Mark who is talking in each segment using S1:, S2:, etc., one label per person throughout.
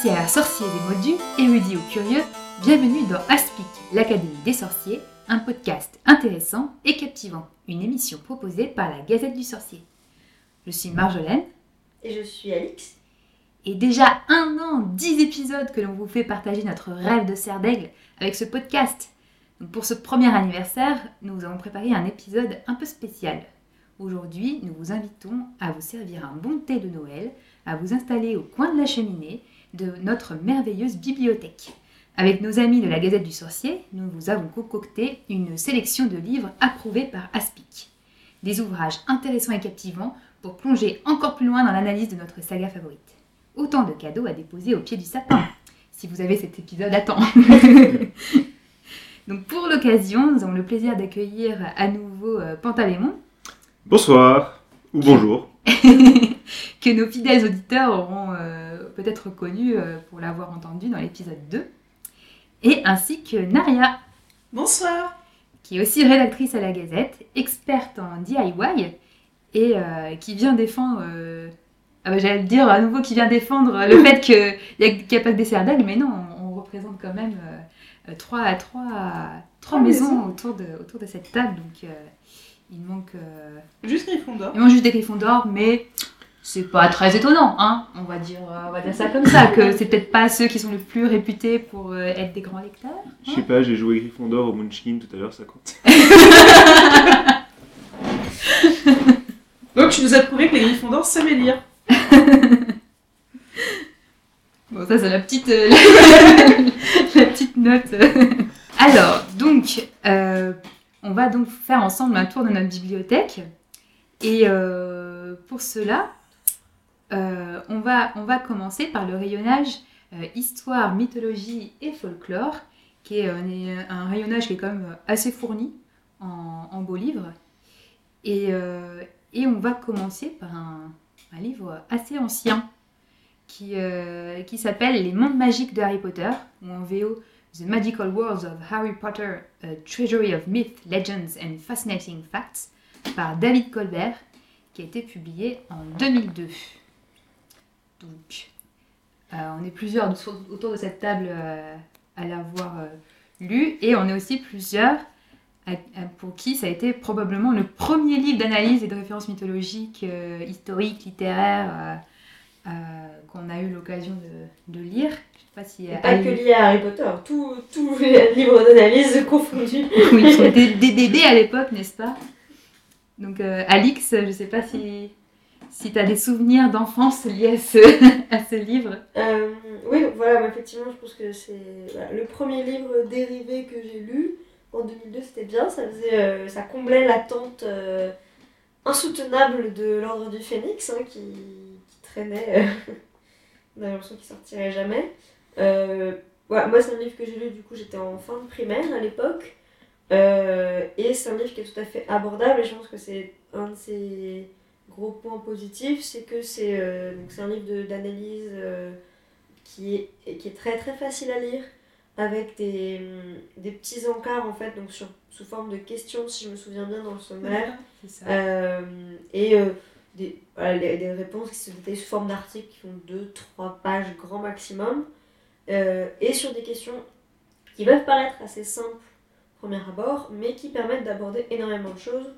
S1: Sorcières, sorciers et moldus, érudits ou curieux, bienvenue dans Aspic, l'Académie des sorciers, un podcast intéressant et captivant, une émission proposée par la Gazette du Sorcier. Je suis Marjolaine.
S2: Et je suis Alix.
S1: Et déjà un an, dix épisodes que l'on vous fait partager notre rêve de serre d'aigle avec ce podcast. pour ce premier anniversaire, nous avons préparé un épisode un peu spécial. Aujourd'hui, nous vous invitons à vous servir un bon thé de Noël, à vous installer au coin de la cheminée de notre merveilleuse bibliothèque. Avec nos amis de la Gazette du Sorcier, nous vous avons concocté une sélection de livres approuvés par Aspic. Des ouvrages intéressants et captivants pour plonger encore plus loin dans l'analyse de notre saga favorite. Autant de cadeaux à déposer au pied du sapin, si vous avez cet épisode à temps. Donc pour l'occasion, nous avons le plaisir d'accueillir à nouveau euh, Pantalémon.
S3: Bonsoir, ou bonjour.
S1: que nos fidèles auditeurs auront euh, peut-être reconnu euh, pour l'avoir entendu dans l'épisode 2. Et ainsi que Naria.
S4: Bonsoir.
S1: Qui est aussi rédactrice à la Gazette, experte en DIY et euh, qui vient défendre. Ah bah, J'allais le dire à nouveau, qui vient défendre le fait qu'il n'y a, pas que des serdelles, mais non, on, représente quand même trois, trois, trois maisons, Autour, de, autour de cette table. Donc il manque.
S4: Juste Gryffondor.
S1: Il manque juste des Gryffondors, mais c'est pas très étonnant, hein on, va dire, on va dire ça comme ça, que c'est peut-être pas ceux qui sont les plus réputés pour euh, être des grands lecteurs.
S3: Je sais pas, j'ai joué Gryffondor au Munchkin tout à l'heure, ça compte.
S4: Donc tu nous as prouvé que les Gryffondors savaient lire.
S1: bon, ça c'est la petite, euh, la, petite note. Alors, donc, euh, on va donc faire ensemble un tour de notre bibliothèque. Et pour cela, euh, on, va, on va commencer par le rayonnage euh, histoire, mythologie et folklore, qui est euh, un rayonnage qui est quand même assez fourni en, beaux livres. Et, on va commencer par un, livre assez ancien qui, qui s'appelle Les mondes magiques de Harry Potter, ou en VO The Magical Worlds of Harry Potter, a Treasury of Myth, Legends and Fascinating Facts, par David Colbert, qui a été publié en 2002. Donc, euh, on est plusieurs autour de cette table euh, à l'avoir euh, lu et on est aussi plusieurs pour qui ça a été probablement le premier livre d'analyse et de référence mythologique, historique, littéraire qu'on a eu l'occasion de, lire.
S2: Je sais pas si pas que lié à Harry Potter, tous les livres d'analyse confondus.
S1: oui, des bébés à l'époque, n'est-ce pas? Donc Alix, je ne sais pas si si tu as des souvenirs d'enfance liés à ce, livre.
S2: Euh, oui, voilà, effectivement, je pense que c'est le premier livre dérivé que j'ai lu. En 2002, c'était bien, ça, faisait, euh, ça comblait l'attente euh, insoutenable de l'Ordre du Phénix, hein, qui, traînait. on a l'impression qu'il sortirait jamais. Moi, c'est un livre que j'ai lu, du coup, j'étais en fin de primaire à l'époque. et c'est un livre qui est tout à fait abordable, et je pense que c'est un de ces gros point positif, c'est que c'est euh, un livre d'analyse euh, qui, est, qui est très très facile à lire, avec des, des petits encarts en fait, donc sur, sous forme de questions, si je me souviens bien dans le sommaire. Euh, et des, voilà, des, réponses qui se détaillent sous forme d'articles qui font 2-3 pages grand maximum. et sur des questions qui peuvent paraître assez simples premier abord, mais qui permettent d'aborder énormément de choses.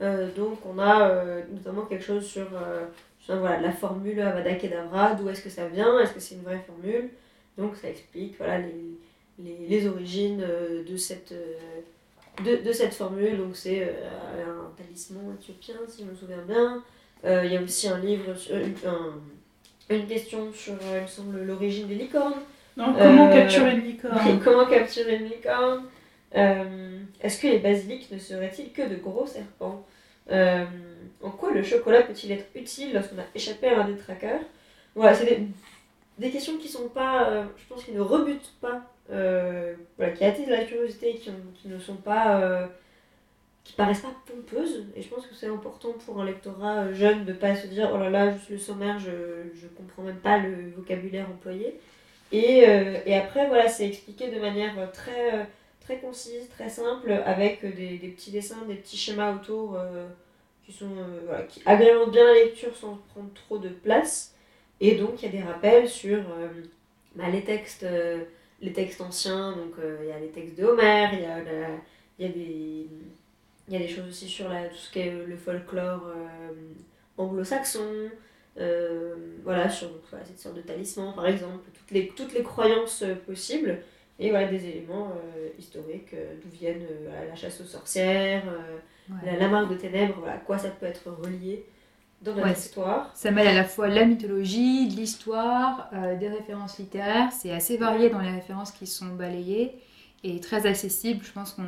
S2: Euh, donc on a euh, notamment quelque chose sur, euh, voilà, la formule Avada Kedavra, d'où est-ce que ça vient, est-ce que c'est une vraie formule? Donc ça explique voilà, les, les, les origines de cette, de, de, cette formule. Donc c'est un talisman éthiopien, si je me souviens bien. Il y a aussi un livre, sur, un, une question sur, il me semble, l'origine des licornes.
S4: comment capturer une licorne?
S2: Comment capturer une licorne? Est-ce que les basiliques ne seraient-ils que de gros serpents euh, en quoi le chocolat peut-il être utile lorsqu'on a échappé à un détraqueur Voilà, c'est des, questions qui sont pas, euh, je pense, qui ne rebutent pas, euh, voilà, qui attisent la curiosité, qui, qui ne sont pas, qui paraissent pas pompeuses. Et je pense que c'est important pour un lectorat jeune de pas se dire oh là là, juste le sommaire, je, je comprends même pas le vocabulaire employé. Et, et après, voilà, c'est expliqué de manière très très concise, très simple, avec des, petits dessins, des petits schémas autour euh, qui, sont, euh, voilà, qui agrémentent bien la lecture sans prendre trop de place. Et donc il y a des rappels sur euh, bah, les textes les textes anciens, donc il y a les textes de Homère, il y a, y a des il y a des choses aussi sur tout ce qui est le folklore anglo-saxon, voilà, sur cette sorte de talisman par exemple, toutes les, toutes les croyances possibles, et voilà, des éléments euh, historiques, euh, d'où viennent euh, voilà, la chasse aux sorcières,
S1: Ouais.
S2: la, la marque de ténèbres, voilà, à quoi ça peut être relié dans notre
S1: Ouais.
S2: histoire.
S1: Ça mêle à la fois la mythologie, de l'histoire, des références littéraires. C'est assez varié dans les références qui sont balayées et très accessible. Je pense qu'on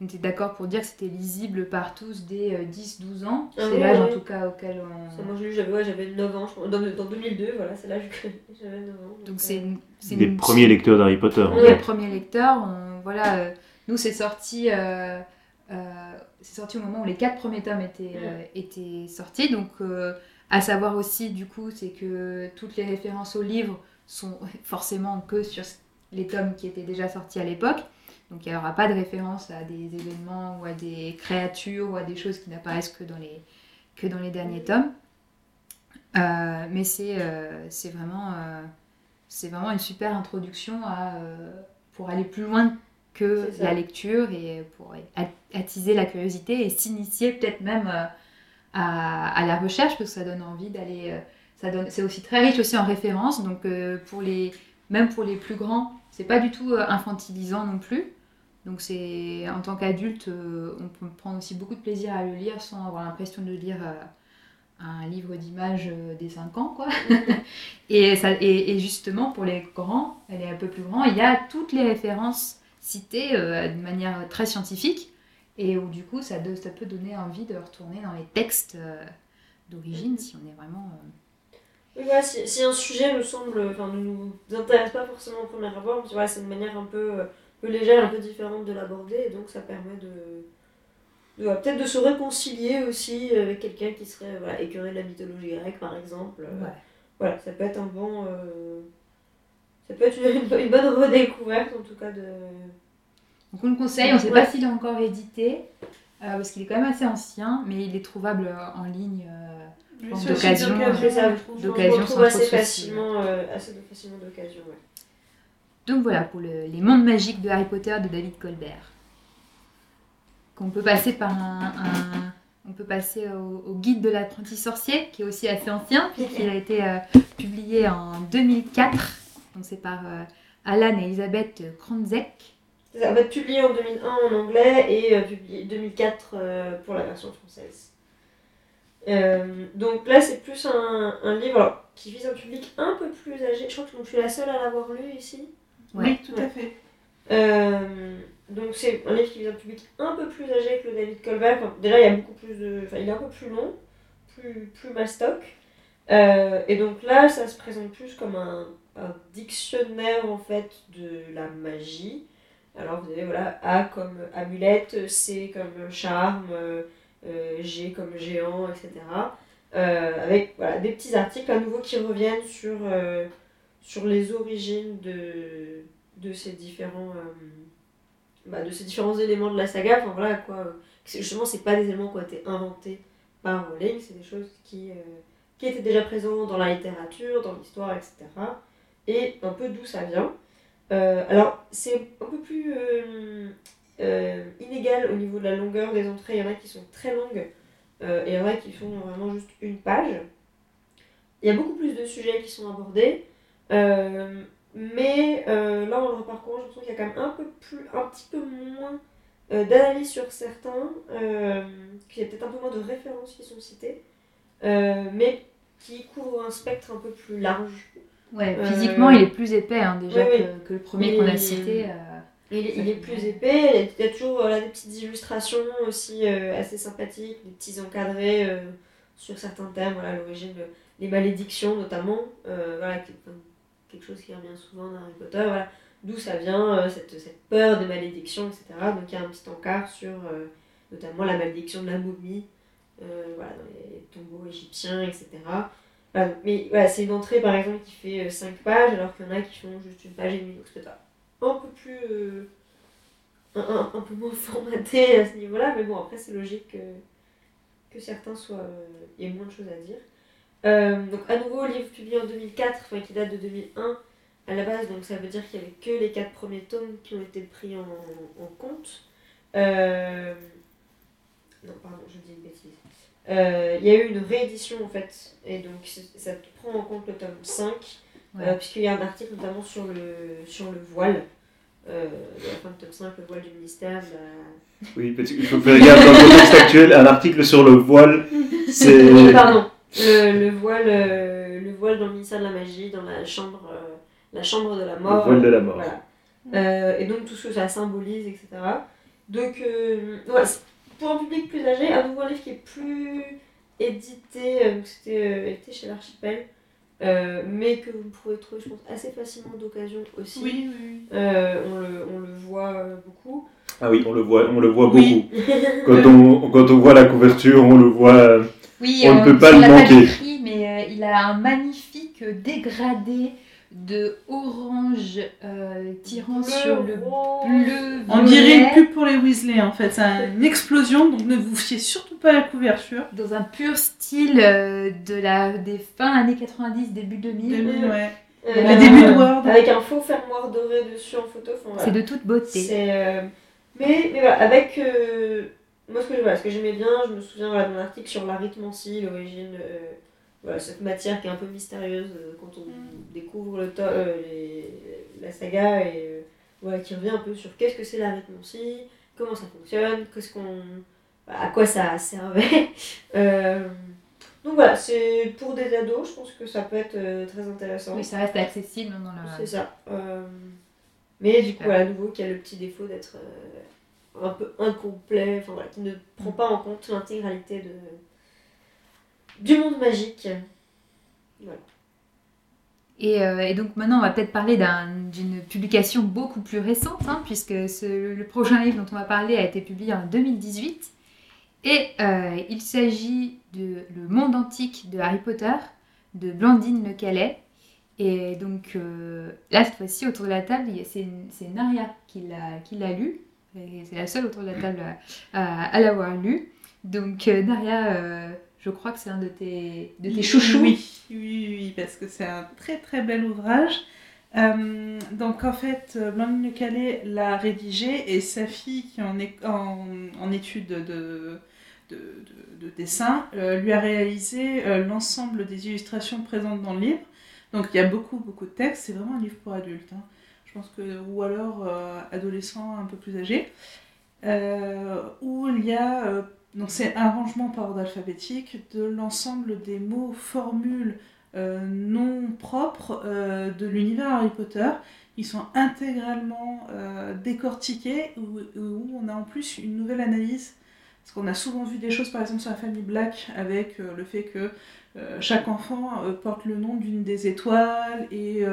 S1: on était d'accord pour dire que c'était lisible par tous dès euh, 10-12 ans.
S2: Ah
S1: C'est
S2: oui,
S1: l'âge
S2: oui.
S1: en tout cas auquel
S2: Ça,
S1: on...
S2: moi, j'ai lu, j'avais ouais, j'avais 9 ans, je. Dans, dans 2002, voilà, c'est l'âge que j'avais 9 ans.
S1: Donc c'est
S2: euh,
S1: c'est
S3: Des
S1: une-
S3: premiers lecteurs d'Harry Potter.
S2: Ouais.
S1: est
S3: fait.
S1: le premier lecteur. on- voilà, euh, nous, c'est sorti, euh, euh, c'est sorti au moment où les quatre premiers tomes étaient, euh, étaient sortis. Donc, euh, à savoir aussi, du coup, c'est que toutes les références au livre sont forcément que sur les tomes qui étaient déjà sortis à l'époque. Donc, il n'y aura pas de référence à des événements ou à des créatures ou à des choses qui n'apparaissent que dans les, que dans les derniers tomes. Euh, mais c'est euh, vraiment, euh, vraiment une super introduction à, pour aller plus loin que la lecture et pour at- attiser la curiosité et s'initier peut-être même à, à la recherche parce que ça donne envie d'aller. c'est aussi très riche aussi en références donc pour les, même pour les plus grands, c'est pas du tout infantilisant non plus. Donc c'est en tant qu'adulte, euh, on peut prendre aussi beaucoup de plaisir à le lire sans avoir l'impression de lire euh, un livre d'images euh, des 5 ans quoi. et, ça, et, et justement pour les grands, elle est un peu plus grand, il y a toutes les références citées euh, de manière très scientifique et où du coup ça, do- ça peut donner envie de retourner dans les textes euh, d'origine si on est vraiment... euh,
S2: Oui, voilà, si, si un sujet nous semble, enfin, ne nous intéresse pas forcément au premier abord, vois, c'est une manière un peu, un peu légère, un peu différente de l'aborder, et donc ça permet de, de, ouais, peut-être de se réconcilier aussi avec quelqu'un qui serait voilà, écœuré de la mythologie grecque, par exemple. Euh,
S1: ouais.
S2: Voilà, ça peut être un bon, euh, ça peut être une, une bonne redécouverte en tout cas de.
S1: Donc on le conseille, on ne sait
S2: Ouais.
S1: pas s'il est encore édité, euh, parce qu'il est quand même assez ancien, mais il est trouvable en ligne. euh, d'occasion,
S4: trouve.
S2: on
S1: d'occasion.
S2: le retrouve
S1: sans
S2: assez facilement, euh, assez facilement d'occasion. Ouais.
S1: Donc voilà pour le- les mondes magiques de Harry Potter de David Colbert. Qu'on peut passer par un, un- on peut passer au, au guide de l'apprenti sorcier qui est aussi assez ancien puisqu'il a été euh, publié en 2004. Donc c'est par euh, Alan et Elisabeth Kronzek.
S2: Ça va être publié en 2001 en anglais et euh, publié 2004 euh, pour la version française. Donc là, c'est plus un, un livre alors, qui vise un public un peu plus âgé. Je crois que je suis la seule à l'avoir lu ici.
S4: Oui, tout à fait.
S2: Euh, donc c'est un livre qui vise un public un peu plus âgé que le David Colbert. Enfin, déjà, il y a beaucoup plus de... Enfin, il est un peu plus long, plus, plus mastoc. Euh, et donc là, ça se présente plus comme un, un dictionnaire en fait de la magie. Alors vous avez voilà, A comme amulette, C comme charme, euh, G comme géant, etc. Avec voilà, des petits articles à nouveau qui reviennent sur, sur les origines de, de, ces différents, euh, bah, de ces différents éléments de la saga. Enfin voilà quoi. justement, pas des éléments qui ont été inventés par Rowling, c'est des choses qui, euh, qui étaient déjà présentes dans la littérature, dans l'histoire, etc. Et un peu d'où ça vient. Euh, alors, c'est un peu plus euh, euh, inégal au niveau de la longueur des entrées. Il y en a qui sont très longues et il y en a qui font vraiment juste une page. Il y a beaucoup plus de sujets qui sont abordés. Euh, mais euh, là, en le reparcourant, je trouve qu'il y a quand même un, peu plus, un petit peu moins euh, d'analyse sur certains, qu'il y a peut-être un peu moins de références qui sont citées, euh, mais qui couvrent un spectre un peu plus large.
S1: Ouais, physiquement il est plus épais hein, déjà. Que, que le premier qu'on a cité.
S2: Il, est- il est plus épais, il y a toujours voilà, des petites illustrations aussi assez sympathiques, des petits encadrés sur certains thèmes, voilà, l'origine, les malédictions notamment, voilà, qui- enfin, quelque chose qui revient souvent dans Harry Potter, voilà, d'où ça vient, euh, cette, cette peur des malédictions, etc. Donc il y a un petit encart sur euh, notamment la malédiction de la momie, euh, voilà, dans les tombeaux égyptiens, etc. Mais c'est une entrée par exemple qui fait 5 pages, alors qu'il y en a qui font juste une page et demie, donc c'est peut-être un peu plus. un, peu moins formaté à ce niveau-là, mais bon, après, c'est logique que, que certains soient. ait moins de choses à dire. Euh, donc, à nouveau, livre publié en 2004, enfin qui date de 2001, à la base, donc ça veut dire qu'il y avait que les quatre premiers tomes qui ont été pris en, en compte. Euh, Non, pardon, je dis une bêtise. Euh, Il y a eu une réédition en fait, et donc ça prend en compte le tome 5,
S1: Ouais.
S2: euh, puisqu'il y a un article notamment sur le, sur le voile. Euh, de la fin de tome 5, le voile du ministère. bah,
S3: Oui, parce qu'il faut faire gaffe dans le contexte actuel, un article sur le voile, c'est.
S2: Oui, pardon. Le, le voile, euh, le voile dans le ministère de la magie, dans la chambre, euh, la chambre de la mort.
S3: voile de la mort.
S2: Voilà. Euh, et donc tout ce que ça symbolise, etc. Donc, euh, c'est- pour un public plus âgé, un nouveau livre qui est plus édité, donc c'était euh, édité chez l'Archipel, euh, mais que vous pouvez trouver, je pense, assez facilement d'occasion aussi.
S4: Oui, oui,
S2: Euh, on, le, on le voit beaucoup.
S3: Ah oui, on le voit, on le voit
S4: Oui.
S3: beaucoup. Quand on, quand on voit la couverture, on le voit.
S1: Oui,
S3: On ne
S1: euh,
S3: peut pas le manquer.
S1: décrit, mais euh, il a un magnifique dégradé de orange euh, tirant sur le bleu.
S4: On dirait une pub pour les Weasley en fait, c'est une explosion, donc ne vous fiez surtout pas à la couverture.
S1: Dans un pur style euh, de la, des fins années 90, début 2000.
S4: 2000, ouais.
S2: Euh,
S4: Les débuts de Word.
S2: Avec un faux fermoir doré dessus en photo. enfin, voilà.
S1: C'est de toute beauté.
S2: C'est, euh, mais, mais voilà, avec. Moi, ce que, voilà, ce que j'aimais bien, je me souviens voilà, d'un article sur l'arithmancie, l'origine. euh, voilà, cette matière qui est un peu mystérieuse euh, quand on
S4: Mm.
S2: découvre le euh, les- la saga et euh, voilà, qui revient un peu sur qu'est-ce que c'est l'arithmancie, comment ça fonctionne, qu'est-ce qu'on, à quoi ça servait. Donc voilà, c'est pour des ados, je pense que ça peut être très intéressant.
S1: Oui, ça reste accessible dans la.
S2: C'est ça. Mais du coup, à nouveau, qui a le petit défaut d'être un peu incomplet, enfin voilà, qui ne prend pas en compte l'intégralité de du monde magique.
S1: Et, euh, donc maintenant, on va peut-être parler d'un- d'une publication beaucoup plus récente, hein, puisque le prochain livre dont on va parler a été publié en 2018. Et euh, il s'agit de Le monde antique de Harry Potter, de Blandine Le Calais. Et donc euh, là, cette fois-ci, autour de la table, c'est Naria qui l'a lu. C'est la seule autour de la table à, à- à l'avoir lu. Donc euh, Naria, euh, je crois que c'est un de tes, de chouchous.
S4: Oui, oui, oui, parce que c'est un très très bel ouvrage. Euh, donc en fait, euh, Blandine Le Calais l'a rédigé et sa fille qui est en, é- en, études de, de, de, de dessin euh, lui a réalisé euh, l'ensemble des illustrations présentes dans le livre. Donc il y a beaucoup beaucoup de textes, c'est vraiment un livre pour adultes. hein. Ou alors euh, adolescents un peu plus âgés, euh, où il y a euh, donc c'est un rangement par ordre alphabétique de l'ensemble des mots, formules non propres de l'univers Harry Potter. Ils sont intégralement décortiqués, où on a en plus une nouvelle analyse. Parce qu'on a souvent vu des choses, par exemple, sur la famille Black, avec euh, le fait que euh, chaque enfant euh, porte le nom d'une des étoiles et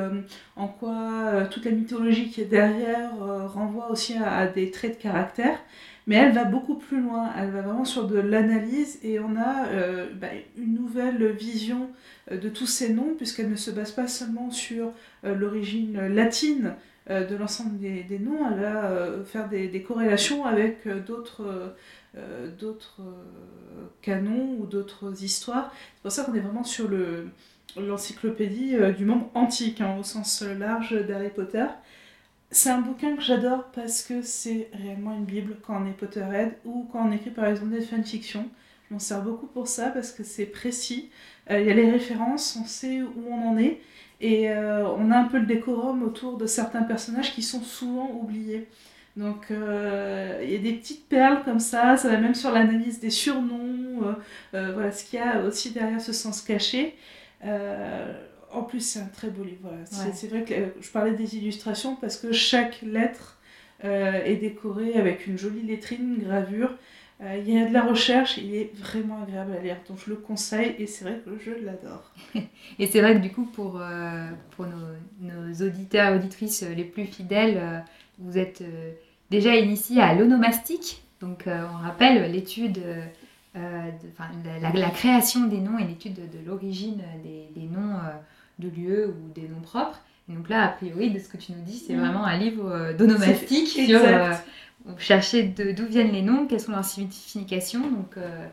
S4: en quoi toute la mythologie qui est derrière renvoie aussi à, des traits de caractère. Mais elle va beaucoup plus loin, elle va vraiment sur de l'analyse et on a bah, une nouvelle vision de tous ces noms, puisqu'elle ne se base pas seulement sur l'origine latine euh, de l'ensemble des, des noms, elle va euh, faire des, des corrélations avec euh, d'autres canons ou d'autres histoires. C'est pour ça qu'on est vraiment sur le l'encyclopédie du monde antique, hein, au sens large d'Harry Potter. C'est un bouquin que j'adore parce que c'est réellement une bible quand on est Potterhead ou quand on écrit par exemple des fanfictions. Je m'en sers beaucoup pour ça parce que c'est précis. Il y a les références, on sait où on en est et euh, on a un peu le décorum autour de certains personnages qui sont souvent oubliés. Donc euh, il y a des petites perles comme ça, ça va même sur l'analyse des surnoms, euh, voilà ce qu'il y a aussi derrière ce sens caché. En plus, c'est un très beau livre. Voilà. C'est-
S1: Ouais.
S4: C'est vrai que je parlais des illustrations parce que chaque lettre est décorée avec une jolie lettrine, une gravure. Euh, il y a de la recherche, il est vraiment agréable à lire, donc je le conseille et c'est vrai que je l'adore.
S1: Et c'est vrai que du coup, pour, euh, pour nos, nos auditeurs et auditrices les plus fidèles, euh, vous êtes euh, déjà initiés à l'onomastique. Donc, euh, on rappelle l'étude, euh, euh, la, la- la création des noms et l'étude de, de l'origine des, des noms euh, de lieux ou des noms propres. Et donc là, a priori, de ce que tu nous dis, c'est vraiment un livre euh, d'onomastique sur euh, chercher de- d'où viennent les noms, quelles sont leurs significations. Donc, euh,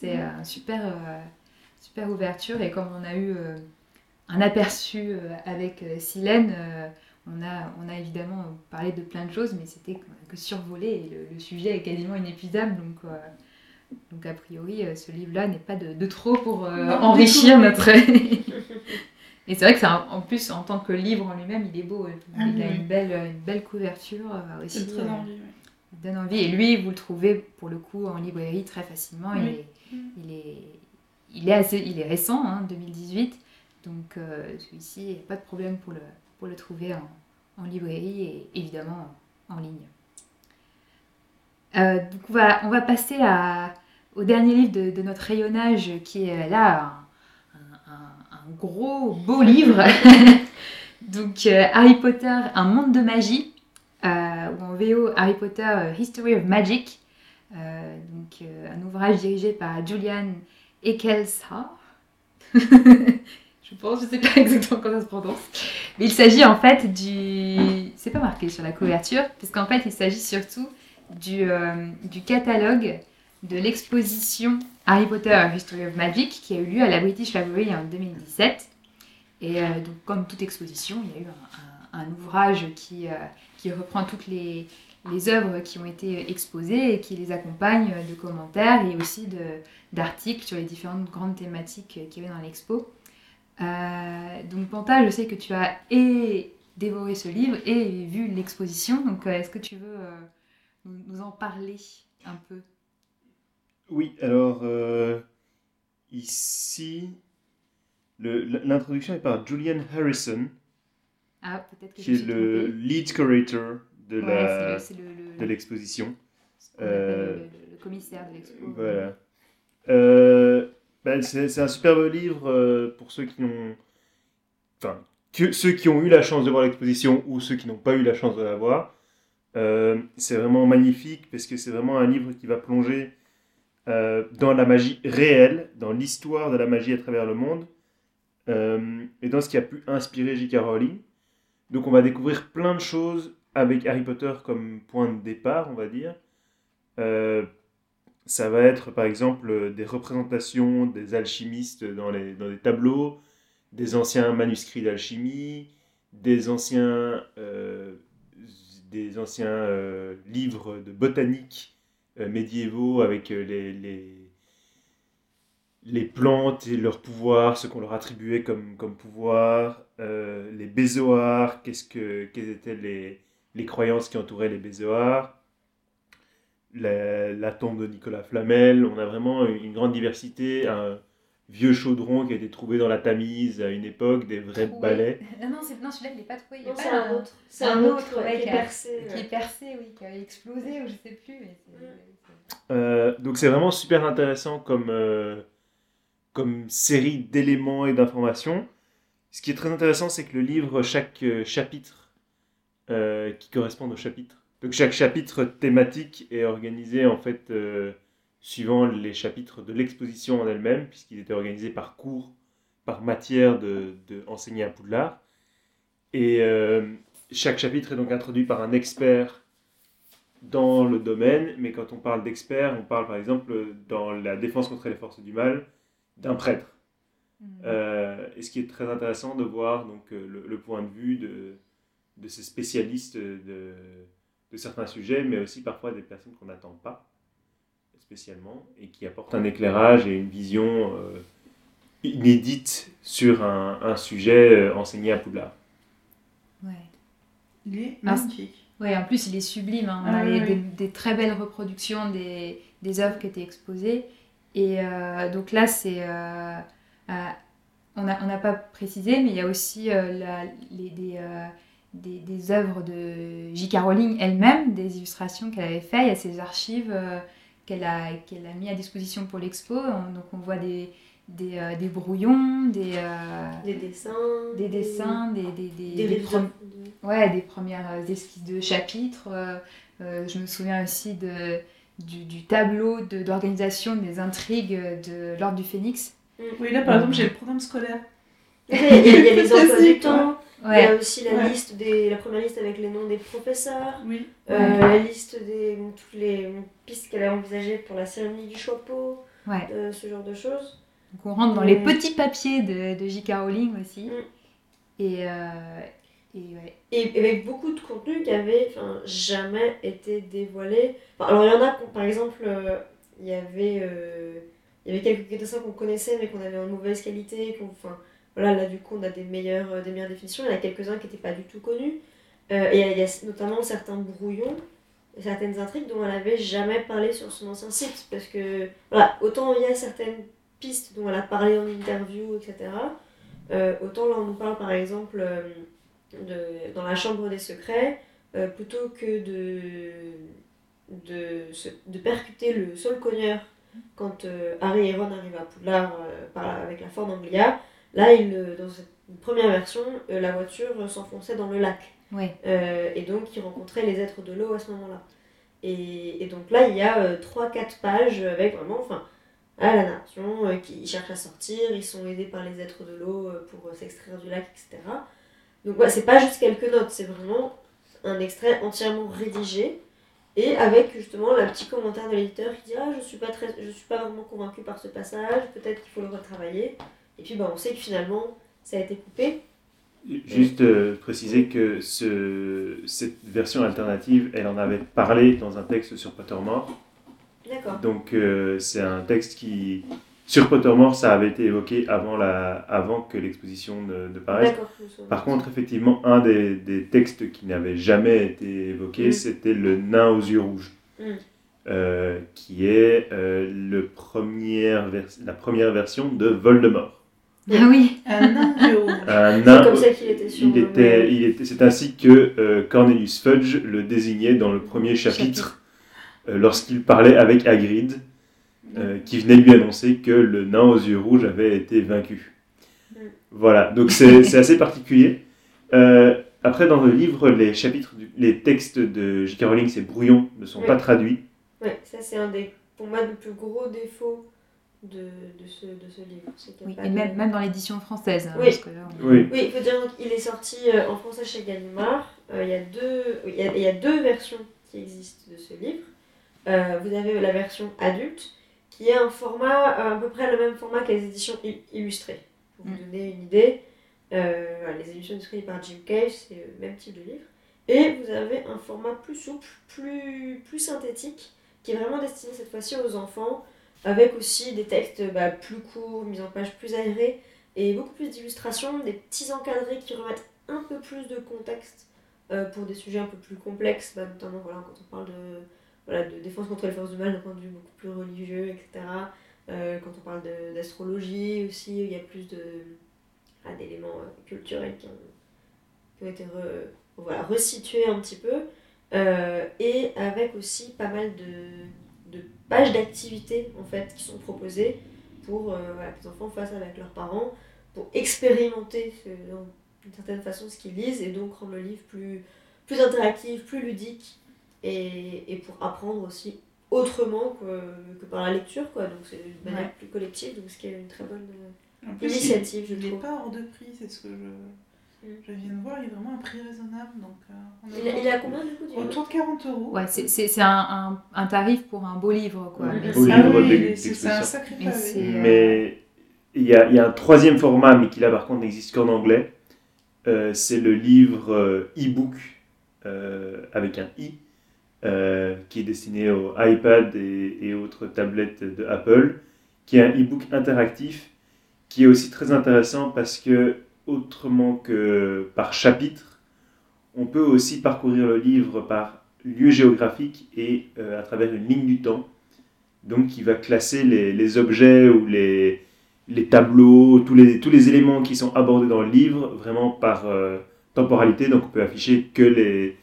S1: c'est
S4: Mhm.
S1: euh, un super, euh, super ouverture. Et comme on a eu euh, un aperçu euh, avec euh, Silène, euh, on, a, on a évidemment parlé de plein de choses, mais c'était que survolé et le, le sujet est quasiment inépuisable. Donc, euh, donc a priori, euh, ce livre-là n'est pas de, de trop pour euh,
S4: Non,
S1: enrichir notre. et c'est vrai que un- en plus, en tant que livre en lui-même, il est beau.
S4: Ah
S1: il a
S4: oui.
S1: une belle, une belle couverture euh, aussi.
S4: C'est très
S1: euh,
S4: envie. ouais.
S1: Donne envie. Et lui, vous le trouvez pour le coup en librairie très facilement. Il, est, il, est, il, est assez, il est récent, hein, 2018. Donc euh, celui-ci, il n'y a pas de problème pour le, pour le trouver en, en librairie et évidemment en ligne. Euh, donc on va, on va passer à, au dernier livre de, de notre rayonnage qui est là un, un- un gros beau livre. donc euh, Harry Potter, un monde de magie ou en VO Harry Potter euh, History of Magic, euh, donc euh, un ouvrage dirigé par Julian Eckelshaar. je pense, je sais pas exactement comment ça se prononce, mais il s'agit en fait du, c'est pas marqué sur la couverture, parce qu'en fait il s'agit surtout du, euh, catalogue de l'exposition Harry Potter History of Magic qui a eu lieu à la British Library en 2017. Et euh, donc, comme toute exposition, il y a eu un, ouvrage qui, euh, reprend toutes les, œuvres qui ont été exposées et qui les accompagne de commentaires et aussi d'articles sur les différentes grandes thématiques qu'il y avait dans l'expo. Euh, donc, Panta, je sais que tu as et dévoré ce livre et vu l'exposition. Donc, euh, est-ce que tu veux euh, nous, en parler un peu?
S3: Oui, alors ici, l'introduction est par Julian Harrison,
S1: Ah, peut-être que
S3: qui est le lead curator de
S1: Ouais, le- le- le-
S3: l'exposition. Euh,
S1: le, commissaire de l'expo.
S3: Voilà. Euh, ben, c'est un superbe livre euh, pour ceux qui ont. Enfin, que, ceux qui ont eu la chance de voir l'exposition ou ceux qui n'ont pas eu la chance de la voir. Euh, c'est vraiment magnifique parce que c'est vraiment un livre qui va plonger euh, dans la magie réelle, dans l'histoire de la magie à travers le monde euh, et dans ce qui a pu inspirer J.K. Rowling. Donc on va découvrir plein de choses avec Harry Potter comme point de départ, on va dire. Euh, ça va être par exemple des représentations des alchimistes dans les, dans les tableaux, des anciens manuscrits d'alchimie, des anciens, euh, des anciens euh, livres de botanique médiévaux avec les, les, les plantes et leurs pouvoirs, ce qu'on leur attribuait comme, comme pouvoir, euh, les bézoars, qu'est-ce que, quelles étaient les, les croyances qui entouraient les bézoars la, la tombe de Nicolas Flamel. On a vraiment une, une grande diversité. Un vieux chaudron qui a été trouvé dans la Tamise à une époque, des vrais
S1: Trouvé.
S3: balais.
S1: Non, non, c'est- non, celui-là, il n'est pas trouvé. Il y a
S2: Non,
S1: pas
S2: c'est un autre. C'est
S1: un autre,
S2: autre
S1: ouais,
S2: ouais, qui est percé.
S1: Qui est percé, oui, qui a explosé, ou je sais plus. mais
S3: Euh, donc c'est vraiment super intéressant comme, euh, comme série d'éléments et d'informations. Ce qui est très intéressant, c'est que le livre, chaque euh, chapitre euh, qui correspond au chapitre. Donc chaque chapitre thématique est organisé en fait euh, suivant les chapitres de l'exposition en elle-même, puisqu'ils étaient organisés par cours, par matière de, enseigner à Poudlard. Et chaque chapitre est donc introduit par un expert dans le domaine, mais quand on parle d'expert, on parle par exemple dans la défense contre les forces du mal d'un prêtre.
S1: Mhm.
S3: Euh, et ce qui est très intéressant de voir donc, euh, le, le point de vue de, de ces spécialistes de, de certains sujets, mais aussi parfois des personnes qu'on n'attend pas spécialement et qui apportent un éclairage et une vision euh, inédite sur un, un sujet enseigné à Poudlard.
S1: Ouais.
S4: Il est
S1: Ah,
S4: magnifique.
S1: Ouais, en plus, il est sublime. hein. On
S4: Ah
S1: a
S4: oui, oui.
S1: des, des très belles reproductions des, des œuvres qui étaient exposées. Et euh, donc là, c'est. euh, euh, on n'a on n'a pas précisé, mais il y a aussi euh, la- les, des, euh, des, des œuvres de J.K. Rowling elle-même, des illustrations qu'elle avait faites. Il y a ses archives euh, qu'elle a, qu'elle a mis à disposition pour l'expo. On- Donc on voit des, des, des brouillons, des,
S2: Des dessins.
S1: des dessins, des, prom- Ouais, des premières esquisses de chapitres. je me souviens aussi de, du, du tableau de- d'organisation des intrigues de l'Ordre du Phénix.
S4: Oui, là par exemple, j'ai le programme scolaire.
S2: Il y a, il y a- il y a les emplois du temps. Il y a aussi la
S4: Ouais.
S2: liste des, la première liste avec les noms des professeurs.
S4: Oui.
S2: Euh,
S1: Ouais.
S2: La liste des toutes les pistes qu'elle a envisagées pour la cérémonie du chapeau,
S1: ouais,
S2: euh, ce genre de choses.
S1: Donc on rentre dans les
S2: Mm.
S1: petits papiers de, de J.K. Rowling aussi.
S2: Mm.
S1: Et, euh, et
S2: avec beaucoup de contenu qui avait enfin, jamais été dévoilé. Alors il y en a, par exemple, euh, il y avait, euh, y avait quelques dessins qu'on connaissait mais qu'on avait en mauvaise qualité. Enfin, voilà, là du coup on a des meilleures, euh, des meilleures définitions. Il y en a quelques-uns qui n'étaient pas du tout connus. Et il y, a- notamment certains brouillons, certaines intrigues dont elle n'avait jamais parlé sur son ancien site. Parce que, voilà, autant il y a certaines pistes dont elle a parlé en interview, etc. autant là on nous parle par exemple. De, dans la chambre des secrets, euh, plutôt que de, de, se- de percuter le sol cogneur quand euh, Harry et Ron arrivent à Poudlard euh, par- avec la Ford Anglia, là, il, dans cette première version, la voiture s'enfonçait dans le lac.
S1: Ouais.
S2: Et donc, il rencontrait les êtres de l'eau à ce moment-là. Et, et donc là, il y a 3-4 pages avec vraiment, enfin, à la narration, qui cherchent à sortir, ils sont aidés par les êtres de l'eau pour s'extraire du lac, etc. Donc voilà, c'est pas juste quelques notes, c'est vraiment un extrait entièrement rédigé et avec justement le petit commentaire de l'éditeur qui dit ah je suis pas très je suis pas vraiment convaincu par ce passage, peut-être qu'il faut le retravailler. Et puis bah, on sait que finalement ça a été coupé.
S3: Juste euh, préciser que ce, cette version alternative, elle en avait parlé dans un texte sur Pottermore.
S2: D'accord.
S3: Donc euh, c'est un texte qui, sur Pottermore, ça avait été évoqué avant, la, avant que l'exposition ne, ne paraisse.
S2: D'accord. je me souviens.
S3: Par contre, effectivement, un des, des textes qui n'avait jamais été évoqué,
S2: Mm.
S3: c'était le nain aux yeux rouges,
S2: Mm.
S3: euh, qui est euh, le première vers- la première version de Voldemort.
S1: Ah oui.
S4: Un nain de.
S3: Un
S2: C'est
S3: nain,
S2: comme ça qu'il était sur
S3: il
S2: le-
S3: était, il était, c'est ainsi que euh, Cornelius Fudge le désignait dans le premier chapitre, euh, lorsqu'il parlait avec Hagrid, euh, qui venait lui annoncer que le nain aux yeux rouges avait été vaincu.
S2: Mm.
S3: Voilà, donc c'est c'est assez particulier. Euh, après, dans le livre, les chapitres, du- les textes de J.K. Rowling, ces brouillons, ne sont
S2: Oui.
S3: pas traduits.
S2: Ouais, ça c'est un des pour moi le plus gros défaut de, de, ce, de ce livre. c'est
S1: Oui, et
S2: de-
S1: même, même dans l'édition française. hein,
S2: Oui.
S1: parce que là, on-
S3: Oui,
S2: Oui, il faut dire qu'il est sorti euh, en français chez Gallimard. Euh, il, y a deux, il, y a, il y a deux versions qui existent de ce livre. Euh, vous avez la version adulte, qui est un format, euh, à peu près le même format que les éditions il- illustrées. Pour vous
S1: Mm.
S2: donner une idée, euh, les éditions illustrées par Jim Cave, c'est le même type de livre. Et vous avez un format plus souple, plus, plus synthétique, qui est vraiment destiné cette fois-ci aux enfants, avec aussi des textes bah, plus courts, mis en page plus aérés, et beaucoup plus d'illustrations, des petits encadrés qui remettent un peu plus de contexte euh, pour des sujets un peu plus complexes, bah, notamment voilà, quand on parle de, voilà, de défense contre les forces du mal d'un point de vue beaucoup plus religieux, etc. Euh, quand on parle d'astrologie aussi, il y a plus ah, d'éléments euh, culturels qui ont, été voilà, resitués un petit peu, euh, et avec aussi pas mal de, de pages d'activités en fait, qui sont proposées pour que les enfants fassent avec leurs parents, pour expérimenter d'une certaine façon ce qu'ils lisent et donc rendre le livre plus, plus interactif, plus ludique et, et pour apprendre aussi autrement que, que par la lecture quoi donc c'est une manière
S1: Ouais.
S2: plus collective donc ce qui est une très bonne euh,
S4: En plus,
S2: initiative je
S4: il n'est
S2: trouve
S4: pas hors de prix, c'est ce que je,
S2: Mm.
S4: je viens de voir. Il est vraiment un prix raisonnable. Donc, euh, on
S2: il, a- il est à combien du coup
S4: Autour de 40 euros.
S1: Ouais, c'est- c'est c'est un, un, un tarif pour un beau livre, quoi. Mais
S3: Beau
S1: c'est-
S4: Ah
S3: livre
S4: oui, c'est c'est un sacré
S1: Mais
S3: il y a, il y a un troisième format, mais qui là par contre n'existe qu'en anglais. Euh, c'est le livre euh, e-book euh, avec un i, euh, qui est destiné au iPad et, autres tablettes de Apple, qui est un e-book interactif, qui est aussi très intéressant parce que autrement que par chapitre, on peut aussi parcourir le livre par lieu géographique et euh, à travers une ligne du temps. Donc qui va classer les, objets ou les, tableaux, tous les, tous les éléments qui sont abordés dans le livre, vraiment par euh, temporalité. Donc on peut afficher que les,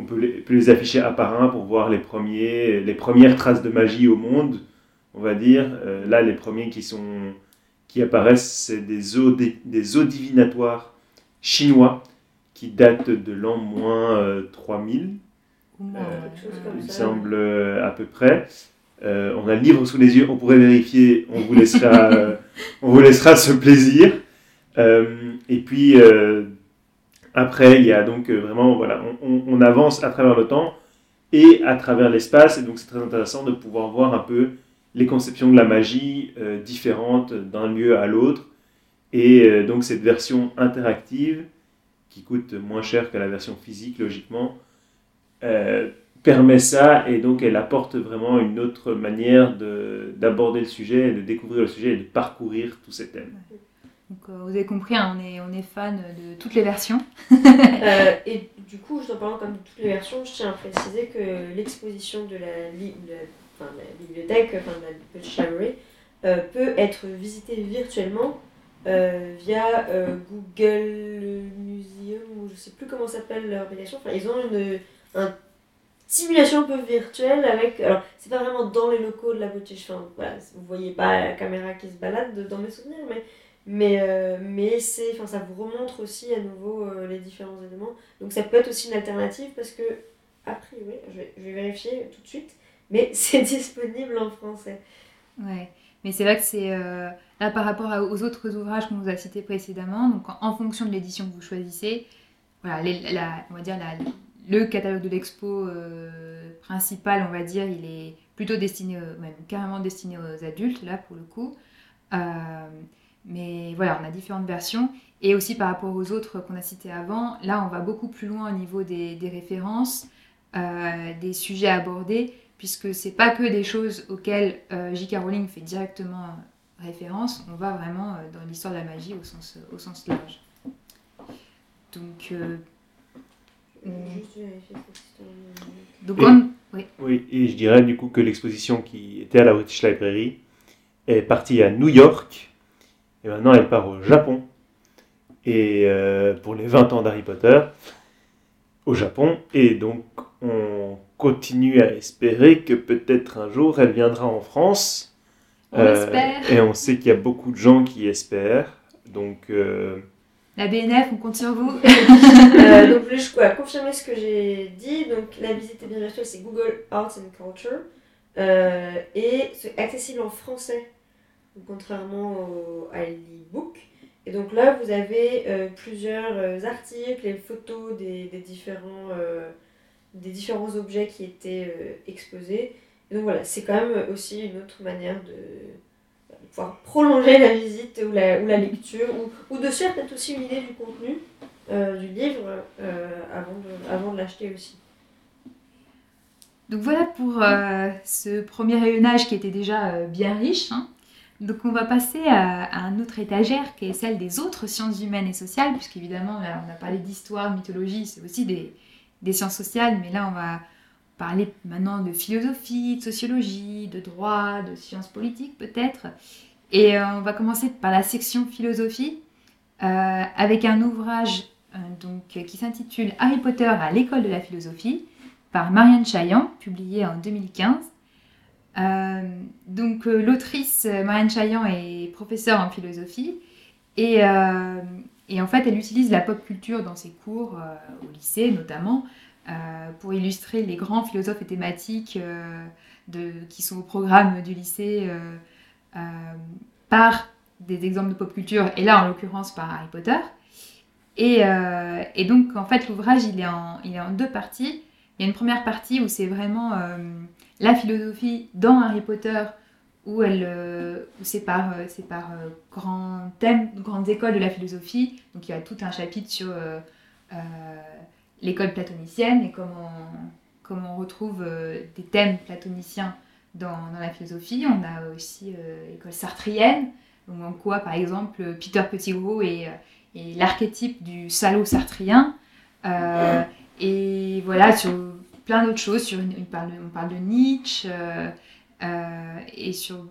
S3: on peut les, peut les afficher un par un pour voir les premiers, les premières traces de magie au monde, on va dire. Euh, là, les premiers qui sont qui apparaissent, c'est des eaux, des, des eaux divinatoires chinois qui datent de l'an moins euh, 3000
S1: ou moins,
S3: Euh,
S2: comme
S3: il me semble euh, à peu près. Euh, on a le livre sous les yeux, on pourrait vérifier, on vous laissera, euh, on vous laissera ce plaisir. Euh, et puis euh, après, il y a donc euh, vraiment, voilà, on, avance à travers le temps et à travers l'espace, et donc c'est très intéressant de pouvoir voir un peu les conceptions de la magie euh, différentes d'un lieu à l'autre. Et euh, donc cette version interactive, qui coûte moins cher que la version physique logiquement, permet ça et donc elle apporte vraiment une autre manière de- d'aborder le sujet, de découvrir le sujet et de parcourir tous ces thèmes.
S1: Donc, euh, vous avez compris, hein, on, est, on est fan de toutes les versions.
S2: Euh, et du coup, je en parlant comme de toutes les versions, je tiens à préciser que l'exposition de la, li- de la- enfin, la bibliothèque, de la Library, euh, peut être visitée virtuellement euh, via Google Museum, ou je sais plus comment s'appelle leur application. Enfin, ils ont une, un simulation un peu virtuelle avec. Alors, c'est pas vraiment dans les locaux de la British. Enfin, voilà, vous voyez pas la caméra qui se balade dans mes souvenirs, mais mais, euh, mais c'est, ça vous remontre aussi à nouveau euh, les différents éléments. Donc ça peut être aussi une alternative parce que, a priori, je vais, vérifier tout de suite, mais c'est disponible en français.
S1: Ouais. Mais c'est vrai que c'est euh, là par rapport aux autres ouvrages qu'on vous a cités précédemment, donc en, fonction de l'édition que vous choisissez, voilà, on va dire la- le catalogue de l'expo principal, on va dire, il est plutôt destiné, carrément destiné aux adultes là pour le coup. Mais voilà, on a différentes versions. Et aussi par rapport aux autres qu'on a cités avant, là on va beaucoup plus loin au niveau des, des références, euh, des sujets abordés, puisque c'est pas que des choses auxquelles euh, J.K. Rowling fait directement euh, référence, on va vraiment euh, dans l'histoire de la magie au sens, au sens large. Donc.
S2: Juste vérifier cette
S1: donc
S3: Et-
S1: on- oui.
S3: Oui, et je dirais du coup que l'exposition qui était à la British Library est partie à New York et maintenant elle part au Japon. Et euh, pour les 20 ans d'Harry Potter au Japon. Et donc on continue à espérer que peut-être un jour elle viendra en France.
S1: On l'espère.
S3: Et on sait qu'il y a beaucoup de gens qui espèrent. Donc euh,
S1: La BNF, on compte sur vous.
S2: Euh, donc, je quoi, confirmer ce que j'ai dit. Donc, la visite est bien virtuelle, c'est Google Arts and Culture. Euh, et c'est accessible en français, contrairement à l'e-book. Et donc là, vous avez euh, plusieurs euh, articles et photos des, des différents, euh, des différents objets qui étaient exposés. Et donc voilà, c'est quand même aussi une autre manière de, de pouvoir prolonger la visite ou la, ou la lecture, ou, ou de se faire peut-être aussi une idée du contenu du livre avant de, avant de l'acheter aussi.
S1: Donc voilà pour ce premier rayonnage qui était déjà bien riche. hein. Donc on va passer à, un autre étagère qui est celle des autres sciences humaines et sociales, puisqu'évidemment on a parlé d'histoire, mythologie, c'est aussi des, sciences sociales, mais là on va parler maintenant de philosophie, de sociologie, de droit, de sciences politiques peut-être. Et euh, on va commencer par la section philosophie euh, avec un ouvrage euh, qui s'intitule Harry Potter à l'école de la philosophie par Marianne Chaillan, publié en 2015. Euh, donc euh, l'autrice euh, Marianne Chaillan est professeure en philosophie et, en fait elle utilise la pop culture dans ses cours au lycée notamment pour illustrer les grands philosophes et thématiques qui sont au programme du lycée par des exemples de pop culture et là en l'occurrence par Harry Potter. Et, donc en fait l'ouvrage il, est en- deux parties. Il y a une première partie où c'est vraiment la philosophie dans Harry Potter, où, elle, euh, où c'est par, euh, par euh, grands thèmes, grandes écoles de la philosophie. Donc il y a tout un chapitre sur euh, l'école platonicienne et comment, comment on retrouve des thèmes platoniciens dans, dans la philosophie. On a aussi l'école sartrienne, donc en quoi par exemple Peter Pettigrew euh, est l'archétype du salaud sartrien. Et voilà, plein d'autres choses. Sur on, parle, de Nietzsche euh, euh, et sur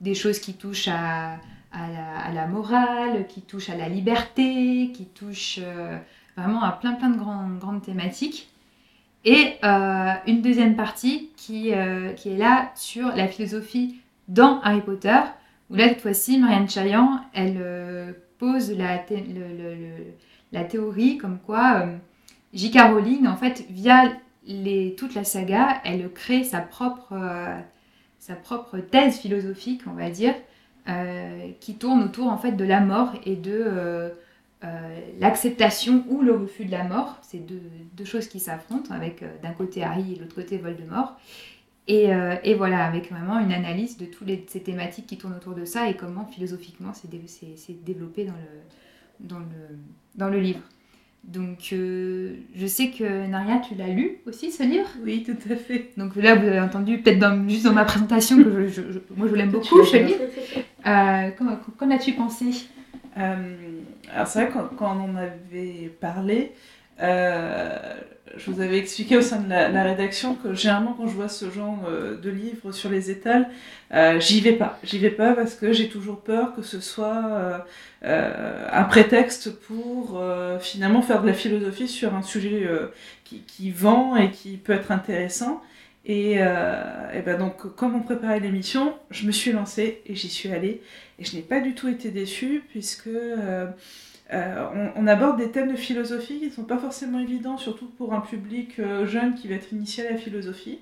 S1: des choses qui touchent à, la, morale, qui touchent à la liberté, qui touchent euh, vraiment à plein plein de grandes, thématiques. Et une deuxième partie qui, qui est là sur la philosophie dans Harry Potter, où là, cette fois-ci, Marianne Chaillan, elle pose la, la théorie comme quoi J.K. Rowling, en fait, via toute la saga, elle crée sa propre, euh, thèse philosophique, on va dire, euh, qui tourne autour en fait de la mort et de euh, l'acceptation ou le refus de la mort. C'est deux, choses qui s'affrontent, avec d'un côté Harry et de l'autre côté Voldemort. Et, et voilà, avec vraiment une analyse de toutes ces thématiques qui tournent autour de ça et comment philosophiquement c'est dé- c'est- c'est développé dans le livre. Donc euh, je sais que Naria, tu l'as lu aussi ce livre?
S4: Oui, tout à fait.
S1: Donc là, vous avez entendu peut-être dans- juste dans ma présentation que je, je- je- moi je l'aime beaucoup ce livre. Euh, Qu'en as-tu pensé?
S4: Euh, alors c'est vrai quand, quand on en avait parlé, euh, je vous avais expliqué au sein de la, rédaction que généralement quand je vois ce genre euh, de livres sur les étals, euh, j'y vais pas. J'y vais pas parce que j'ai toujours peur que ce soit euh, un prétexte pour finalement faire de la philosophie sur un sujet qui, vend et qui peut être intéressant. Et, ben donc, comme on préparait l'émission, je me suis lancée et j'y suis allée. Et je n'ai pas du tout été déçue, puisque on, on aborde des thèmes de philosophie qui ne sont pas forcément évidents, surtout pour un public euh, jeune qui va être initié à la philosophie.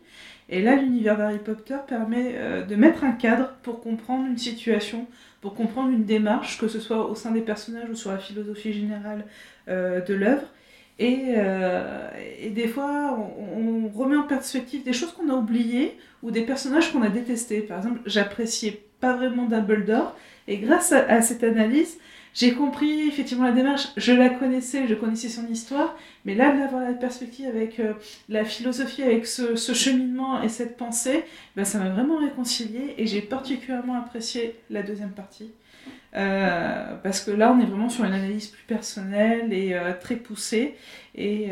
S4: Et là, l'univers d'Harry Potter permet euh, de mettre un cadre pour comprendre une situation, pour comprendre une démarche, que ce soit au sein des personnages ou sur la philosophie générale euh, de l'œuvre. Et, euh, des fois, on, remet en perspective des choses qu'on a oubliées ou des personnages qu'on a détestés. Par exemple, j'appréciais pas vraiment Dumbledore, et grâce à cette analyse, j'ai compris effectivement la démarche. Je la connaissais, je connaissais son histoire, mais là, d'avoir la perspective avec euh, la philosophie, avec ce, ce cheminement et cette pensée, ben, ça m'a vraiment réconcilié et j'ai particulièrement apprécié la deuxième partie. Euh, parce que là, on est vraiment sur une analyse plus personnelle et euh, très poussée et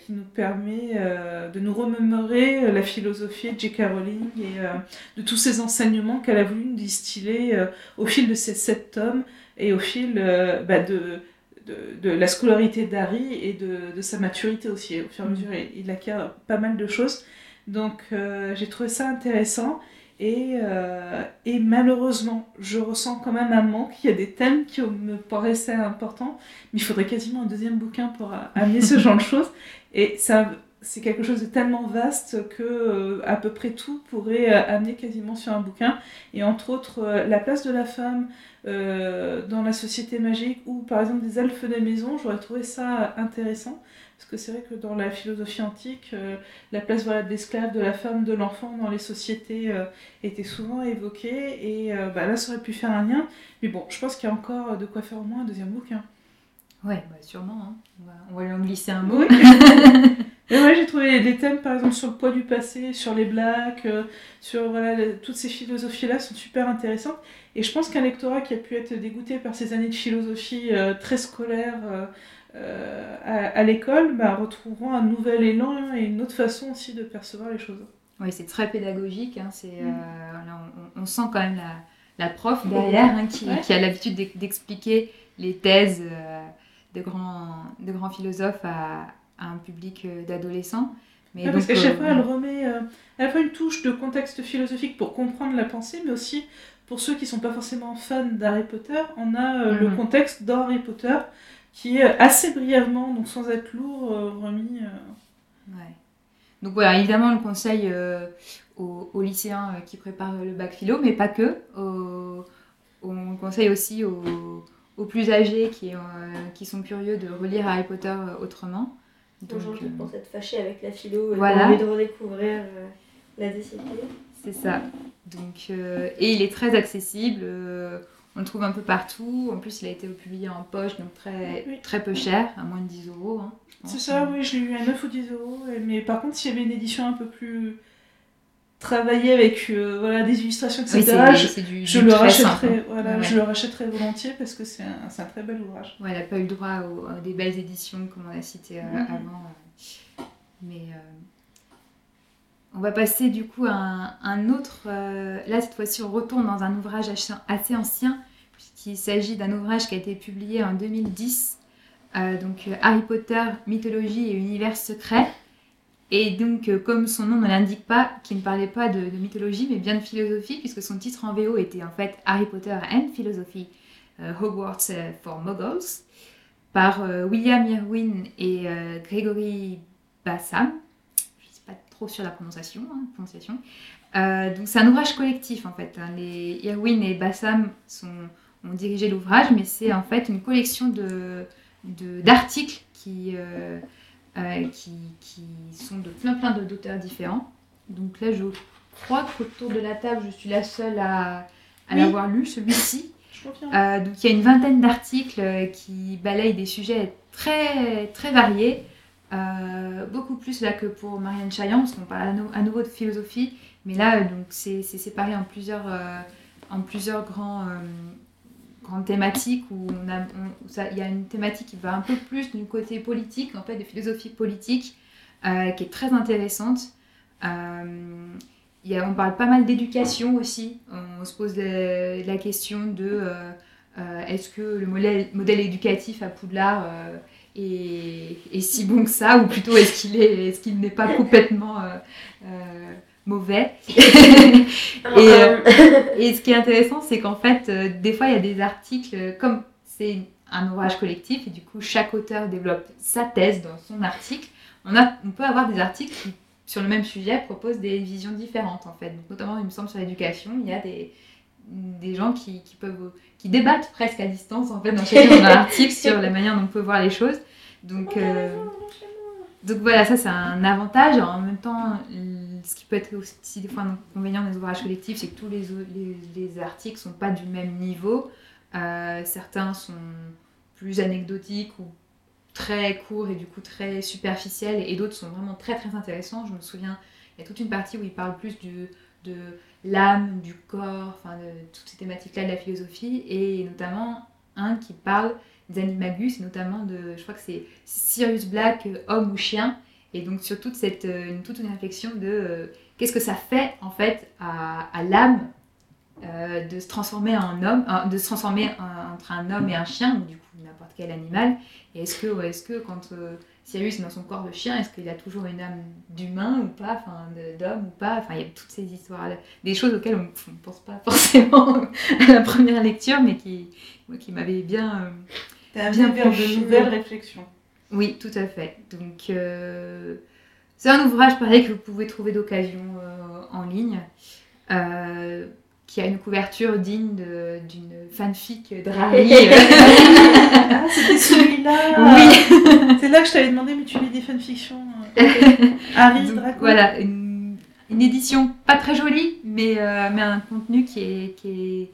S4: qui nous permet de nous remémorer la philosophie de J.K. Rowling et de tous ces enseignements qu'elle a voulu nous distiller au fil de ces sept tomes et au fil euh, bah, de, de, de la scolarité d'Harry et de, de sa maturité aussi. Au fur et à mesure, il, il acquiert pas mal de choses. Donc, euh, j'ai trouvé ça intéressant. Et, euh, et malheureusement, je ressens quand même un manque. Il y a des thèmes qui me paraissaient importants, mais il faudrait quasiment un deuxième bouquin pour amener ce genre de choses. Et ça, c'est quelque chose de tellement vaste que euh, à peu près tout pourrait euh, amener quasiment sur un bouquin. Et entre autres, la place de la femme euh, dans la société magique ou par exemple des elfes de maison, j'aurais trouvé ça intéressant. Parce que c'est vrai que dans la philosophie antique, euh, la place voilà, de l'esclave, de la femme, de l'enfant dans les sociétés euh, était souvent évoquée. Et bah, là, ça aurait pu faire un lien. Mais bon, je pense qu'il y a encore de quoi faire au moins un deuxième bouquin.
S1: Ouais, bah, sûrement. hein. On, va, on va lui en glisser un mot.
S4: Oui. Et ouais, j'ai trouvé des thèmes, par exemple, sur le poids du passé, sur les blacks, euh, sur voilà, le- toutes ces philosophies-là sont super intéressantes. Et je pense qu'un lectorat qui a pu être dégoûté par ces années de philosophie euh, très scolaire euh, à, à l'école, bah, retrouveront un nouvel élan et une autre façon aussi de percevoir les choses.
S1: Oui, c'est très pédagogique. hein, c'est, euh,
S4: Mm.
S1: on, on sent quand même la, la prof derrière hein, qui,
S4: Ouais.
S1: qui a l'habitude d'ex- d'expliquer les thèses euh, de, grands, de grands philosophes à, à un public euh, d'adolescents. Mais
S4: parce qu'à chaque
S1: euh,
S4: fois, elle remet euh, à la fois une touche de contexte philosophique pour comprendre la pensée, mais aussi pour ceux qui sont pas forcément fans d'Harry Potter, on a le
S1: Mhm.
S4: contexte dans Harry Potter qui est assez brièvement, donc sans être lourd, remis.
S1: Ouais. Donc voilà, évidemment, on le conseille euh, aux, aux lycéens qui préparent le bac philo, mais pas que. Aux- on le conseille aussi aux, aux plus âgés qui, euh, qui sont curieux de relire Harry Potter euh, autrement.
S2: Qui
S1: euh,
S2: pensent être fâchés avec la philo et
S1: Voilà.
S2: envie de redécouvrir euh, la discipline.
S1: C'est ça. Donc, euh, et il est très accessible. euh, on le trouve un peu partout. En plus, il a été publié en poche, donc très,
S4: Oui.
S1: très peu cher, à moins de 10 euros. hein.
S4: C'est ça, oui, je l'ai eu à 9 ou 10 euros. et- Mais par contre, s'il y avait une édition un peu plus travaillée avec euh, voilà, des illustrations, etc., je,
S1: du,
S4: je
S1: du
S4: le
S1: simple.
S4: voilà,
S1: Ouais,
S4: je le volontiers parce que c'est un, c'est un très bel ouvrage.
S1: Ouais, elle n'a pas eu le droit aux, à des belles éditions, comme on a cité euh,
S4: Mhm.
S1: avant. euh. Mais euh, on va passer du coup à un, un autre. euh, là, cette fois-ci, on retourne dans un ouvrage assez, ancien, puisqu'il s'agit d'un ouvrage qui a été publié en 2010. euh, donc, euh, Harry Potter, mythologie et univers secret. Et donc, euh, comme son nom ne l'indique pas, qui ne parlait pas de, mythologie, mais bien de philosophie, puisque son titre en VO était en fait Harry Potter and Philosophy, euh, Hogwarts euh, for Muggles, par William Irwin et Gregory Bassam. Je ne suis pas trop sur la prononciation. hein, donc, c'est un ouvrage collectif en fait. hein. Irwin et Bassam ont dirigé l'ouvrage, mais c'est en fait une collection de d'articles qui, qui, qui sont de plein plein d'auteurs différents. Donc là, je crois qu'autour de la table, je suis la seule à, à
S4: Oui.
S1: l'avoir lu, celui-ci. Euh, donc il y a une vingtaine d'articles euh, qui balayent des sujets très, très variés. Euh, beaucoup plus là que pour Marianne Chaillan, parce qu'on parle à, nou- à nouveau de philosophie. Mais là, euh, donc c'est c'est séparé en plusieurs, euh, en plusieurs grands, grandes thématiques où on il y a une thématique qui va un peu plus du côté politique, en fait, de philosophie politique, euh, qui est très intéressante. Euh, on parle pas mal d'éducation aussi. On se pose la, question de euh, est-ce que le modèle, éducatif à Poudlard est, si bon que ça, ou plutôt est-ce qu'il n'est pas complètement mauvais Et, euh, et ce qui est intéressant, c'est qu'en fait, euh, des fois, il y a des articles, euh, comme c'est un ouvrage collectif, et du coup, chaque auteur développe sa thèse dans son article, on, a, on peut avoir des articles qui, sur le même sujet, proposent des visions différentes, en fait. Donc, notamment, il me semble, sur l'éducation, il y a des, des gens qui, qui peuvent, qui débattent presque à distance, en fait, dans chacun de leurs articles, sur la manière dont on peut voir les choses. Donc, donc voilà, ça c'est un avantage. En même temps, ce qui peut être aussi des fois un inconvénient des ouvrages collectifs, c'est que tous les, articles sont pas du même niveau. Euh, certains sont plus anecdotiques ou très courts et du coup très superficiels, et d'autres sont vraiment très très intéressants. Je me souviens, il y a toute une partie où il parle plus de l'âme, du corps, enfin de toutes ces thématiques-là de la philosophie, et notamment un qui parle des animagus, et notamment de, je crois que c'est Sirius Black, euh, homme ou chien, et donc sur toute, cette, euh, une, toute une réflexion de euh, qu'est-ce que ça fait en fait à, à l'âme euh, de se transformer en homme, euh, de se transformer en- entre un homme et un chien, ou du coup n'importe quel animal, et est-ce que, ouais, est-ce que quand Sirius est dans son corps de chien, est-ce qu'il a toujours une âme d'humain ou pas, enfin d'homme ou pas, enfin il y a toutes ces histoires, des choses auxquelles on ne pense pas forcément à la première lecture, mais qui, moi, qui m'avaient bien... bien
S4: bien de nouvelles réflexions.
S1: Oui, tout à fait. Donc, euh, c'est un ouvrage pareil que vous pouvez trouver d'occasion euh, en ligne, euh, qui a une couverture digne d'une fanfic Drari.
S4: Ah, c'était celui-là
S1: oui,
S4: C'est là que je t'avais demandé, mais tu lis des fanfictions Harry,
S1: Donc,
S4: Draco
S1: voilà, une, une édition pas très jolie, mais, mais un contenu qui est, qui est,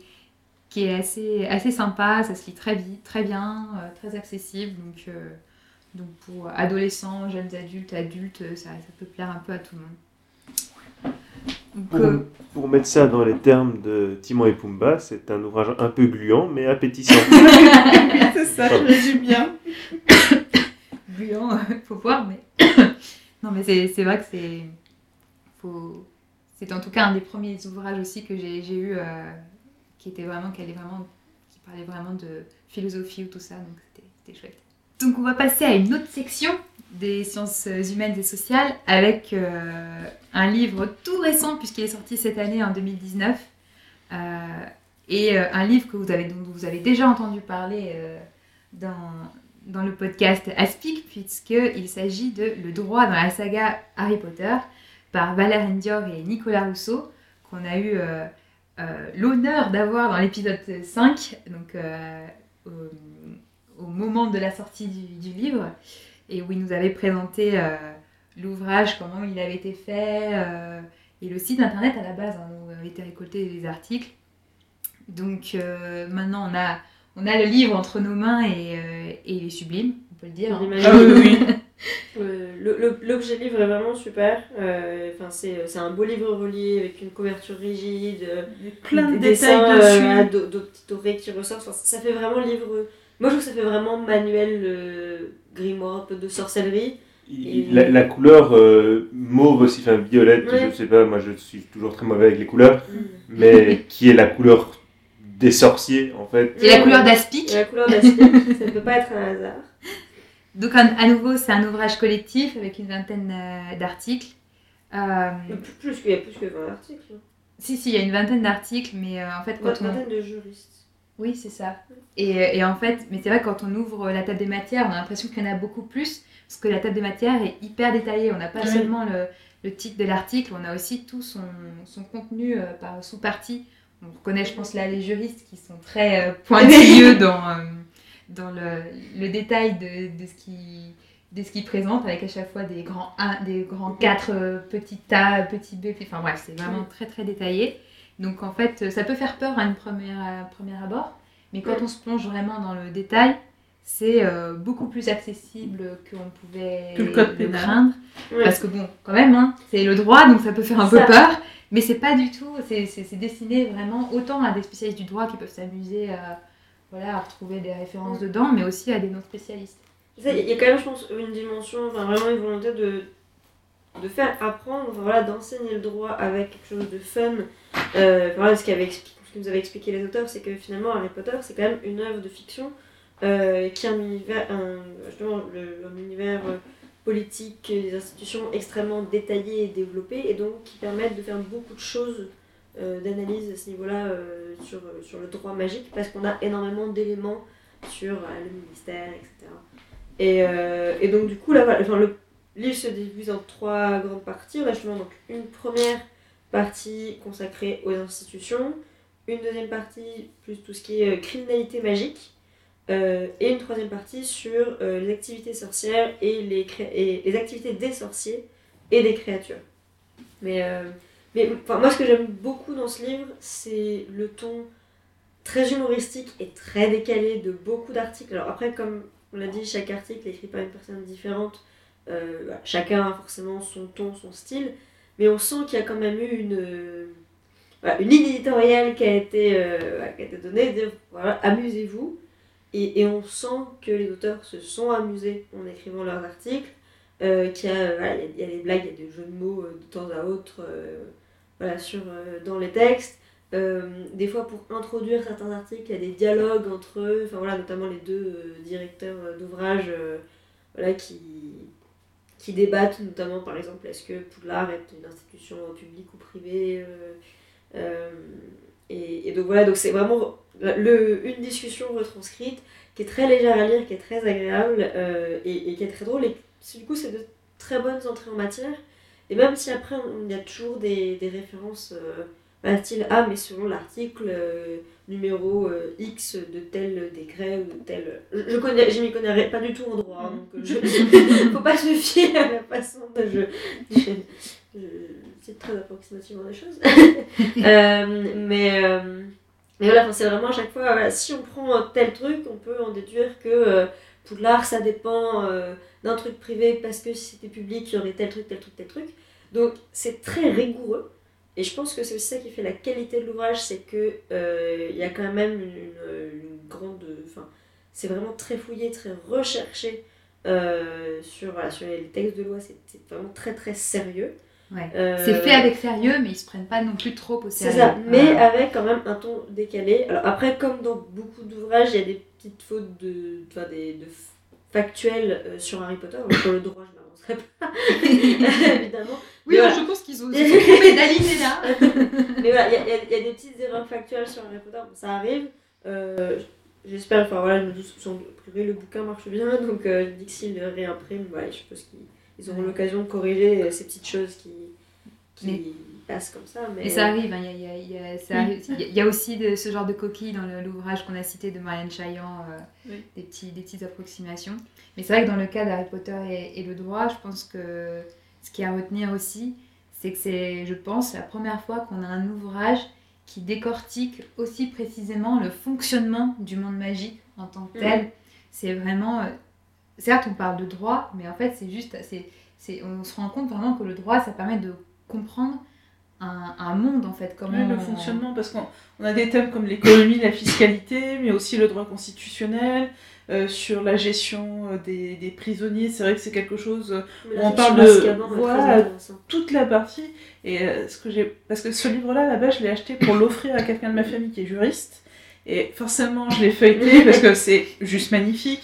S1: qui est assez, assez sympa, ça se lit très vite, très bien, euh, très accessible. Donc, euh, donc pour adolescents, jeunes adultes, adultes, ça, ça peut plaire un peu à tout le monde. Donc,
S3: Pour,
S1: euh,
S3: pour mettre ça dans les termes de Timon et Pumba, c'est un ouvrage un peu gluant mais appétissant.
S4: C'est ça, je résume bien.
S1: gluant, faut voir, mais. non, mais c'est c'est vrai que c'est. Faut... C'est en tout cas un des premiers ouvrages aussi que j'ai j'ai eu euh, qui était vraiment, qui allait vraiment, qui parlait vraiment de philosophie ou tout ça, donc c'était- c'était chouette. Donc on va passer à une autre section des sciences humaines et sociales avec euh, un livre tout récent puisqu'il est sorti cette année en 2019 euh, et euh, un livre que vous avez, dont vous avez déjà entendu parler dans, le podcast Aspic puisqu'il s'agit de Le droit dans la saga Harry Potter par Valère Ndior et Nicolas Rousseau qu'on a eu l'honneur d'avoir dans l'épisode 5 donc euh, au, moment de la sortie du, du livre et où il nous avait présenté euh, l'ouvrage, comment il avait été fait euh, et le site internet à la base hein, où avaient été récoltés les articles donc euh, maintenant on a on a le livre entre nos mains et, euh, et il est sublime, on peut le dire. hein.
S4: Ah oui, oui.
S2: Euh, L'objet livre est vraiment super. Euh, Enfin, c'est c'est un beau livre relié avec une couverture rigide,
S4: plein de
S2: des
S4: détails
S2: dessins,
S4: dessus.
S2: euh, qui ressortent. Enfin, ça fait vraiment livre. Moi, je trouve que ça fait vraiment manuel euh, grimoire un peu de sorcellerie.
S3: Il- La, la couleur euh, mauve aussi, enfin violette,
S2: Ouais.
S3: je sais pas, moi je suis toujours très mauvais avec les couleurs, mais qui est la couleur des sorciers en fait.
S1: C'est la couleur d'Aspic.
S2: Et la couleur d'aspic, ça ne peut pas être un hasard.
S1: Donc à, à nouveau c'est un ouvrage collectif avec une vingtaine euh, d'articles. Euh,
S2: Plus, plus qu'il y a plus que 20 articles.
S1: si si il y a une vingtaine d'articles mais euh, en fait
S2: Une
S1: quand on...
S2: vingtaine de juristes.
S1: Oui c'est ça. Et, et en fait, mais c'est vrai quand on ouvre la table des matières on a l'impression qu'il y en a beaucoup plus parce que la table des matières est hyper détaillée. On n'a pas
S4: Oui.
S1: seulement le, le titre de l'article, on a aussi tout son, son contenu euh, par sous-partie. On reconnaît, je pense, là les juristes qui sont très euh, pointilleux dans, euh, dans le, le détail de, de ce qui de ce qu'il présente avec à chaque fois des grands A, des grands 4 petits A, petits B, enfin bref, c'est vraiment très très détaillé. Donc en fait, ça peut faire peur à une première, à premier abord, mais quand on se plonge vraiment dans le détail, c'est euh, beaucoup plus accessible qu'on pouvait
S4: Que le code
S1: le
S4: pénal.
S1: craindre.
S2: Ouais.
S1: Parce que bon, quand même, hein, c'est le droit, donc ça peut faire un peu peur, mais c'est pas du tout, c'est destiné vraiment autant à des spécialistes du droit qui peuvent s'amuser à, voilà, à retrouver des références dedans, mais aussi à des non-spécialistes.
S2: Ça, Il y a quand même, je pense, une dimension, enfin, vraiment une volonté de, de faire apprendre, voilà, d'enseigner le droit avec quelque chose de fun. Euh, voilà, ce, qu'avait ce que nous avaient expliqué les auteurs, c'est que finalement Harry Potter, c'est quand même une œuvre de fiction euh, qui a un univers, un, justement, le- un univers euh, politique, des institutions extrêmement détaillées et développées, et donc qui permettent de faire beaucoup de choses d'analyse à ce niveau-là sur, sur le droit magique, parce qu'on a énormément d'éléments sur le ministère, etc. Et, et donc, du coup, là, voilà, enfin, le livre se divise en trois grandes parties. On a justement donc, une première partie consacrée aux institutions, une deuxième partie plus tout ce qui est euh, criminalité magique, euh, et une troisième partie sur euh, les activités sorcières et les, et les activités des sorciers et des créatures. Mais, mais moi, ce que j'aime beaucoup dans ce livre, c'est le ton très humoristique et très décalé de beaucoup d'articles. Alors après, comme on l'a dit, chaque article est écrit par une personne différente. Euh, voilà, chacun a forcément son ton, son style. Mais on sent qu'il y a quand même eu une, euh, une ligne éditoriale qui a été, euh, qui a été donnée. de amusez-vous. Et, et on sent que les auteurs se sont amusés en écrivant leurs articles. euh, qu'il y, a, euh, voilà, il y a- des blagues, il y a des jeux de mots de temps à autre voilà, sur, dans les textes. Des fois, pour introduire certains articles, il y a des dialogues entre eux, voilà, notamment les deux directeurs d'ouvrage voilà, qui, qui débattent, notamment par exemple, est-ce que Poudlard est une institution publique ou privée euh, euh, et, donc voilà, donc c'est vraiment le, une discussion retranscrite qui est très légère à lire, qui est très agréable euh, et, qui est très drôle. Et du coup, c'est de très bonnes entrées en matière. Et même si après, il y a toujours des, des références. Style ah mais selon l'article euh, numéro euh, X de tel décret ou de tel je, je connais je m'y connais pas du tout en droit hein, donc je faut pas se fier à la façon dont je, je, je cite très approximativement des choses. Euh, mais euh, mais voilà c'est vraiment à chaque fois voilà, si on prend tel truc on peut en déduire que euh, Poudlard ça dépend euh, d'un truc privé parce que si c'était public il y aurait tel truc tel truc tel truc. Donc c'est très rigoureux et je pense que c'est aussi ça qui fait la qualité de l'ouvrage, c'est que euh, il y a quand même une, grande. Enfin, c'est vraiment très fouillé, très recherché euh, sur, voilà, sur les textes de loi. C'est c'est vraiment très très sérieux.
S1: Ouais.
S2: Euh,
S1: C'est fait avec sérieux, mais ils se prennent pas non plus trop au
S2: C'est
S1: sérieux.
S2: ça, mais avec quand même un ton décalé. Alors après, comme dans beaucoup d'ouvrages, il y a des petites fautes de, des, de factuelles sur Harry Potter. Sur le droit, je pas, évidemment.
S1: Oui,
S2: Voilà.
S1: je pense qu'ils ont, d'aligner là.
S2: Mais voilà, il y, y y a des petites erreurs factuelles sur Harry Potter, bon, ça arrive. Euh, J'espère, enfin voilà, je me dis, sans- le bouquin marche bien, donc euh, je dis que s'ils le réimpriment, voilà, je suppose qu'ils ils auront
S1: Ouais.
S2: l'occasion de corriger ces petites choses qui, qui
S1: Mais-
S2: passent comme ça. Mais,
S1: Mais ça arrive, hein, il y, a- il y a- y a- arrive. Y a- il y a aussi de, ce genre de coquilles dans l'ouvrage qu'on a cité de Marianne Chaillan, euh,
S4: Oui.
S1: des, petits, des petites approximations. Mais c'est vrai que dans le cas d'Harry Potter et, et le droit, je pense que ce qui est à retenir aussi, c'est que c'est, je pense, la première fois qu'on a un ouvrage qui décortique aussi précisément le fonctionnement du monde magique en tant que tel. C'est vraiment... euh, certes, on parle de droit, mais en fait, c'est juste... c'est c'est, on se rend compte vraiment que le droit, ça permet de comprendre un, un monde, en fait. Comment
S4: Ouais, le fonctionnement, parce qu'on on a des thèmes comme l'économie, la fiscalité, mais aussi le droit constitutionnel, euh, sur la gestion euh, des, des prisonniers. C'est vrai que c'est quelque chose, euh,
S2: Mais la
S4: on parle de- voilà, toute la partie. Et euh, ce que j'ai, parce que ce livre-là, là-bas, je l'ai acheté pour l'offrir à quelqu'un de ma famille qui est juriste. Et forcément, je l'ai feuilleté parce que c'est juste magnifique.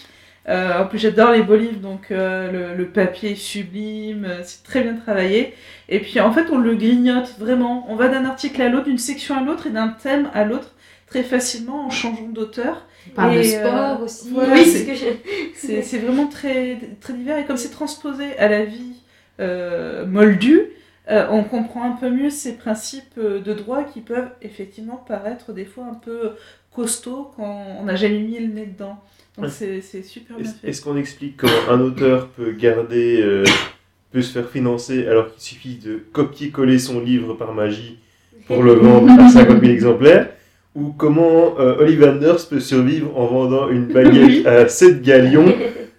S4: Euh, en plus, j'adore les beaux livres, donc euh, le, le papier est sublime, euh, c'est très bien travaillé. Et puis, en fait, on le grignote vraiment. On va d'un article à l'autre, d'une section à l'autre et d'un thème à l'autre très facilement en changeant d'auteur.
S1: On parle de
S4: Et,
S1: sport
S4: euh,
S1: aussi.
S4: voilà,
S2: oui,
S4: c'est-
S2: ce
S4: vraiment très, très divers. Et comme c'est transposé à la vie moldue, euh, on comprend un peu mieux ces principes de droit qui peuvent effectivement paraître des fois un peu costauds quand on n'a jamais mis le nez dedans. Donc c'est c'est super bien
S3: Est-ce
S4: fait.
S3: est-ce qu'on explique comment un auteur peut garder, euh, peut se faire financer alors qu'il suffit de copier-coller son livre par magie pour le vendre à 50 000 exemplaires? Ou comment euh, Oliver Anders peut survivre en vendant une baguette à 7 galions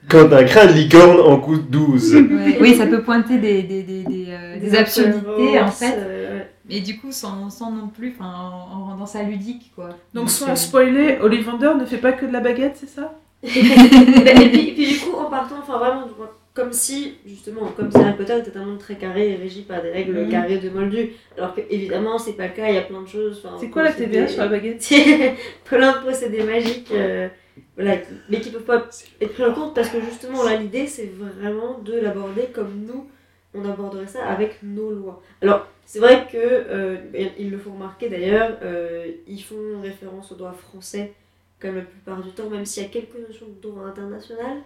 S3: quand un crin de licorne en coûte 12
S1: Ouais, oui, ça peut pointer des, des, des, des, euh, des absurdités en fait,
S2: euh,
S1: mais du coup sans, sans non plus, en, en rendant ça ludique quoi.
S4: Donc sans spoiler, Ollivander ne fait pas que de la baguette, c'est ça?
S2: et, puis, et puis du coup, en partant, enfin vraiment, comme si, justement, comme si Harry Potter était un monde très carré et régi par des règles
S4: Mhm.
S2: carrées de Moldu. Alors que, évidemment, c'est pas le cas, il y a plein de choses.
S4: C'est quoi la TVA sur la baguette
S2: plein de procédés magiques, euh, voilà, mais qui peuvent pas être pris en compte parce que justement, là, l'idée, c'est vraiment de l'aborder comme nous, on aborderait ça avec nos lois. Alors, c'est vrai que, euh, ils le font remarquer d'ailleurs, euh, ils font référence au droit français comme la plupart du temps, même s'il y a quelques notions de droit international.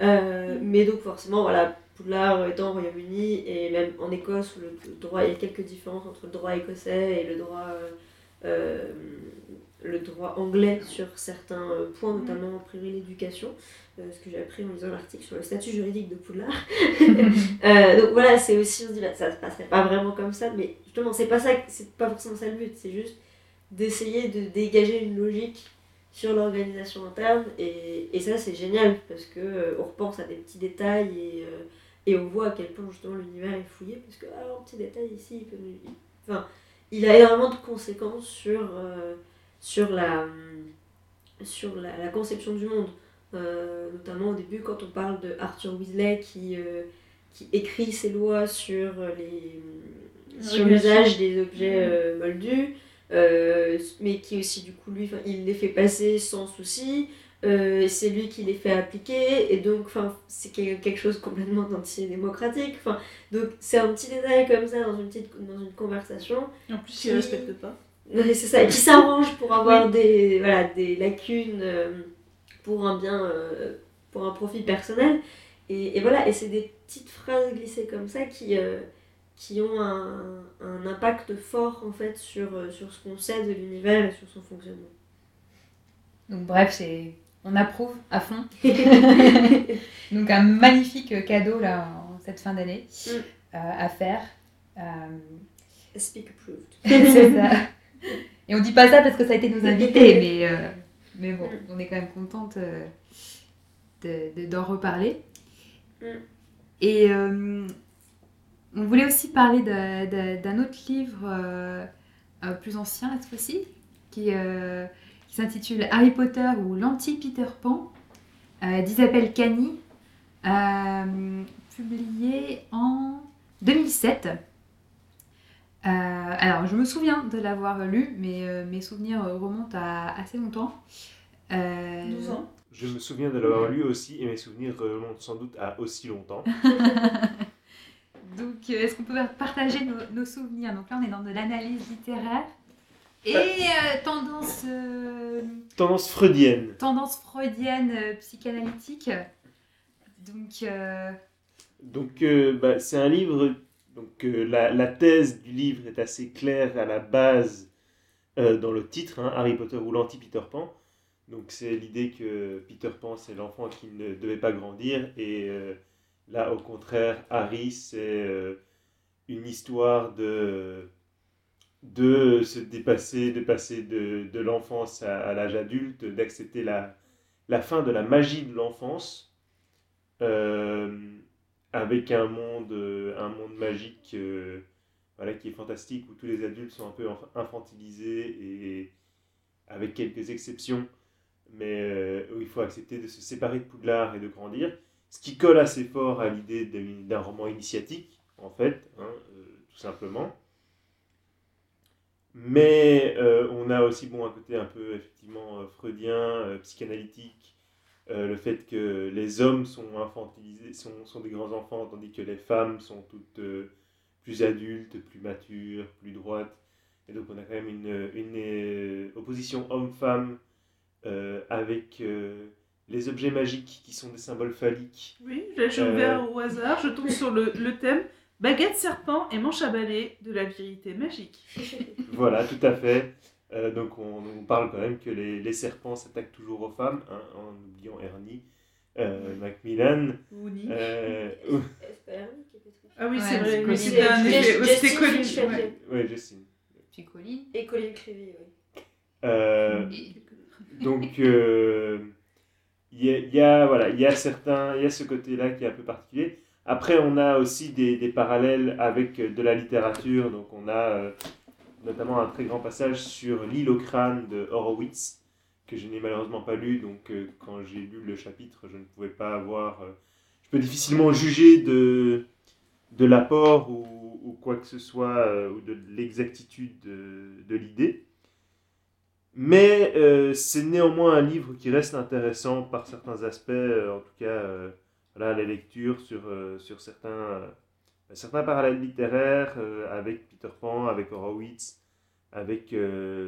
S2: Euh, mais donc forcément, voilà, Poudlard étant au Royaume-Uni et même en Écosse, où le droit, il y a quelques différences entre le droit écossais et le droit, euh, euh, le droit anglais sur certains euh, points, notamment a priori l'éducation, euh, ce que j'ai appris en lisant l'article sur le statut juridique de Poudlard. Euh, donc voilà, c'est aussi, on se dit, bah, ça se passerait pas vraiment comme ça, mais justement, c'est pas ça, c'est pas forcément ça le but, c'est juste d'essayer de dégager une logique sur l'organisation interne, et, et ça c'est génial, parce que euh, on repense à des petits détails, et, euh, et on voit à quel point justement l'univers est fouillé, parce que, alors, un petit détail ici, il peut nous- Enfin, il a énormément de conséquences sur, euh, sur, la, sur la, la conception du monde. Notamment au début quand on parle de Arthur Weasley qui, qui écrit ses lois sur les sur
S4: Régulation.
S2: l'usage des objets euh, moldus, euh, mais qui aussi du coup lui il les fait passer sans souci, euh, c'est lui qui les fait appliquer et donc c'est quel- quelque chose complètement antidémocratique. Enfin donc c'est un petit détail comme ça dans une petite dans une conversation
S4: Et en plus, il respecte pas.
S2: C'est ça, qui s'arrange pour avoir des, voilà, des lacunes euh, pour un bien, euh, pour un profit personnel. Et, et voilà, et c'est des petites phrases glissées comme ça qui, qui ont un, un impact fort en fait sur, euh, sur ce qu'on sait de l'univers et sur son fonctionnement.
S1: Donc bref, c'est on approuve à fond. Donc un magnifique cadeau là en cette fin d'année
S2: Mm.
S1: euh, à faire. Euh,
S2: Speak approved.
S1: c'est ça. Et on dit pas ça parce que ça a été nos invités, mais, euh, mais bon, on est quand même contente euh, de- de- d'en reparler.
S2: Mm.
S1: Et on voulait aussi parler d'un autre livre euh, euh, plus ancien cette fois-ci, qui, euh, qui s'intitule Harry Potter ou l'anti-Peter Pan euh, d'Isabelle Cani, euh, publié en 2007. Euh, alors, je me souviens de l'avoir lu, mais euh, mes souvenirs remontent à assez longtemps. Euh,
S4: 12 ans.
S3: Je me souviens de l'avoir lu aussi et mes souvenirs remontent sans doute à aussi longtemps.
S1: Donc, euh, est-ce qu'on peut partager nos, nos souvenirs? Donc là, on est dans de l'analyse littéraire et
S3: Euh.
S1: tendance, euh,
S3: Tendance freudienne.
S1: tendance freudienne euh, psychanalytique. Donc,
S3: Donc, bah, c'est un livre. Donc, la, la thèse du livre est assez claire à la base dans le titre hein, Harry Potter ou l'anti-Peter Pan. Donc, c'est l'idée que Peter Pan, c'est l'enfant qui ne devait pas grandir. Et là, au contraire, Harry, c'est euh, une histoire de, se dépasser, de passer de, l'enfance à, l'âge adulte, d'accepter la, fin de la magie de l'enfance. Euh, avec un monde, euh, un monde magique voilà, qui est fantastique, où tous les adultes sont un peu infantilisés et avec quelques exceptions, mais où il faut accepter de se séparer de Poudlard et de grandir, ce qui colle assez fort à l'idée d'un roman initiatique, en fait, hein, euh, tout simplement. Mais euh, on a aussi bon, un côté un peu effectivement euh, freudien, psychanalytique, le fait que les hommes sont infantilisés, sont, sont des grands enfants, tandis que les femmes sont toutes plus adultes, plus matures, plus droites. Et donc on a quand même une, une opposition homme-femme avec les objets magiques qui sont des symboles phalliques.
S4: Oui, j'ai
S3: Euh.
S4: ouvert au hasard, je tombe sur le, le thème baguette serpent et manche à balai de la vérité magique.
S3: Voilà, tout à fait. Euh, donc on, on parle quand même que les, les serpents s'attaquent toujours aux femmes, hein, en oubliant Ernie, euh, Macmillan. Euh,
S2: triste.
S4: Ah oui,
S1: Ouais,
S4: c'est vrai,
S1: c'est
S4: mais
S1: Colin.
S4: c'était un C'était Colin. Ouais.
S3: ouais, Justine.
S1: Puis Colline.
S2: Et Colin Creevy, oui.
S3: Euh, donc euh, il y, a, voilà, il y a certains, il y a ce côté-là qui est un peu particulier. Après, on a aussi des, des parallèles avec euh, de la littérature. Donc, on a euh, notamment un très grand passage sur l'île au crâne de Horowitz, que je n'ai malheureusement pas lu. Donc, euh, quand j'ai lu le chapitre, je ne pouvais pas avoir. je peux difficilement juger de, de l'apport ou, ou quoi que ce soit, ou de l'exactitude de, de l'idée. Mais euh, c'est néanmoins un livre qui reste intéressant par certains aspects, euh, en tout cas, euh, voilà, la lecture sur, euh, sur certains, certains parallèles littéraires avec Peter Pan, avec Horowitz, avec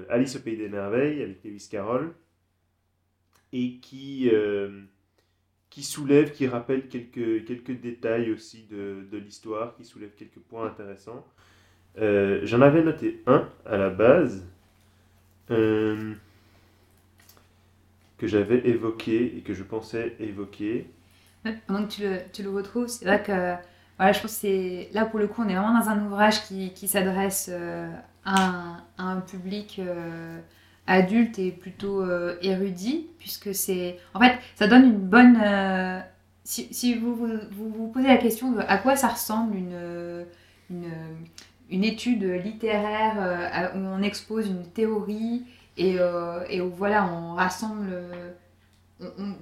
S3: Alice au Pays des Merveilles, avec Lewis Carroll, et qui, qui soulève, qui rappelle quelques, quelques détails aussi de, de l'histoire, qui soulève quelques points intéressants. J'en avais noté un à la base. Euh, que j'avais évoqué et que je pensais évoquer.
S1: Ouais, Pendant que tu le, tu le retrouves, c'est vrai que voilà, je pense que là pour le coup, on est vraiment dans un ouvrage qui, s'adresse euh, à, un, public euh, adulte et plutôt érudit, puisque c'est. En fait, ça donne une bonne. si vous, vous vous posez la question de à quoi ça ressemble une, une étude littéraire euh, où on expose une théorie et, euh, et où voilà, on rassemble. euh,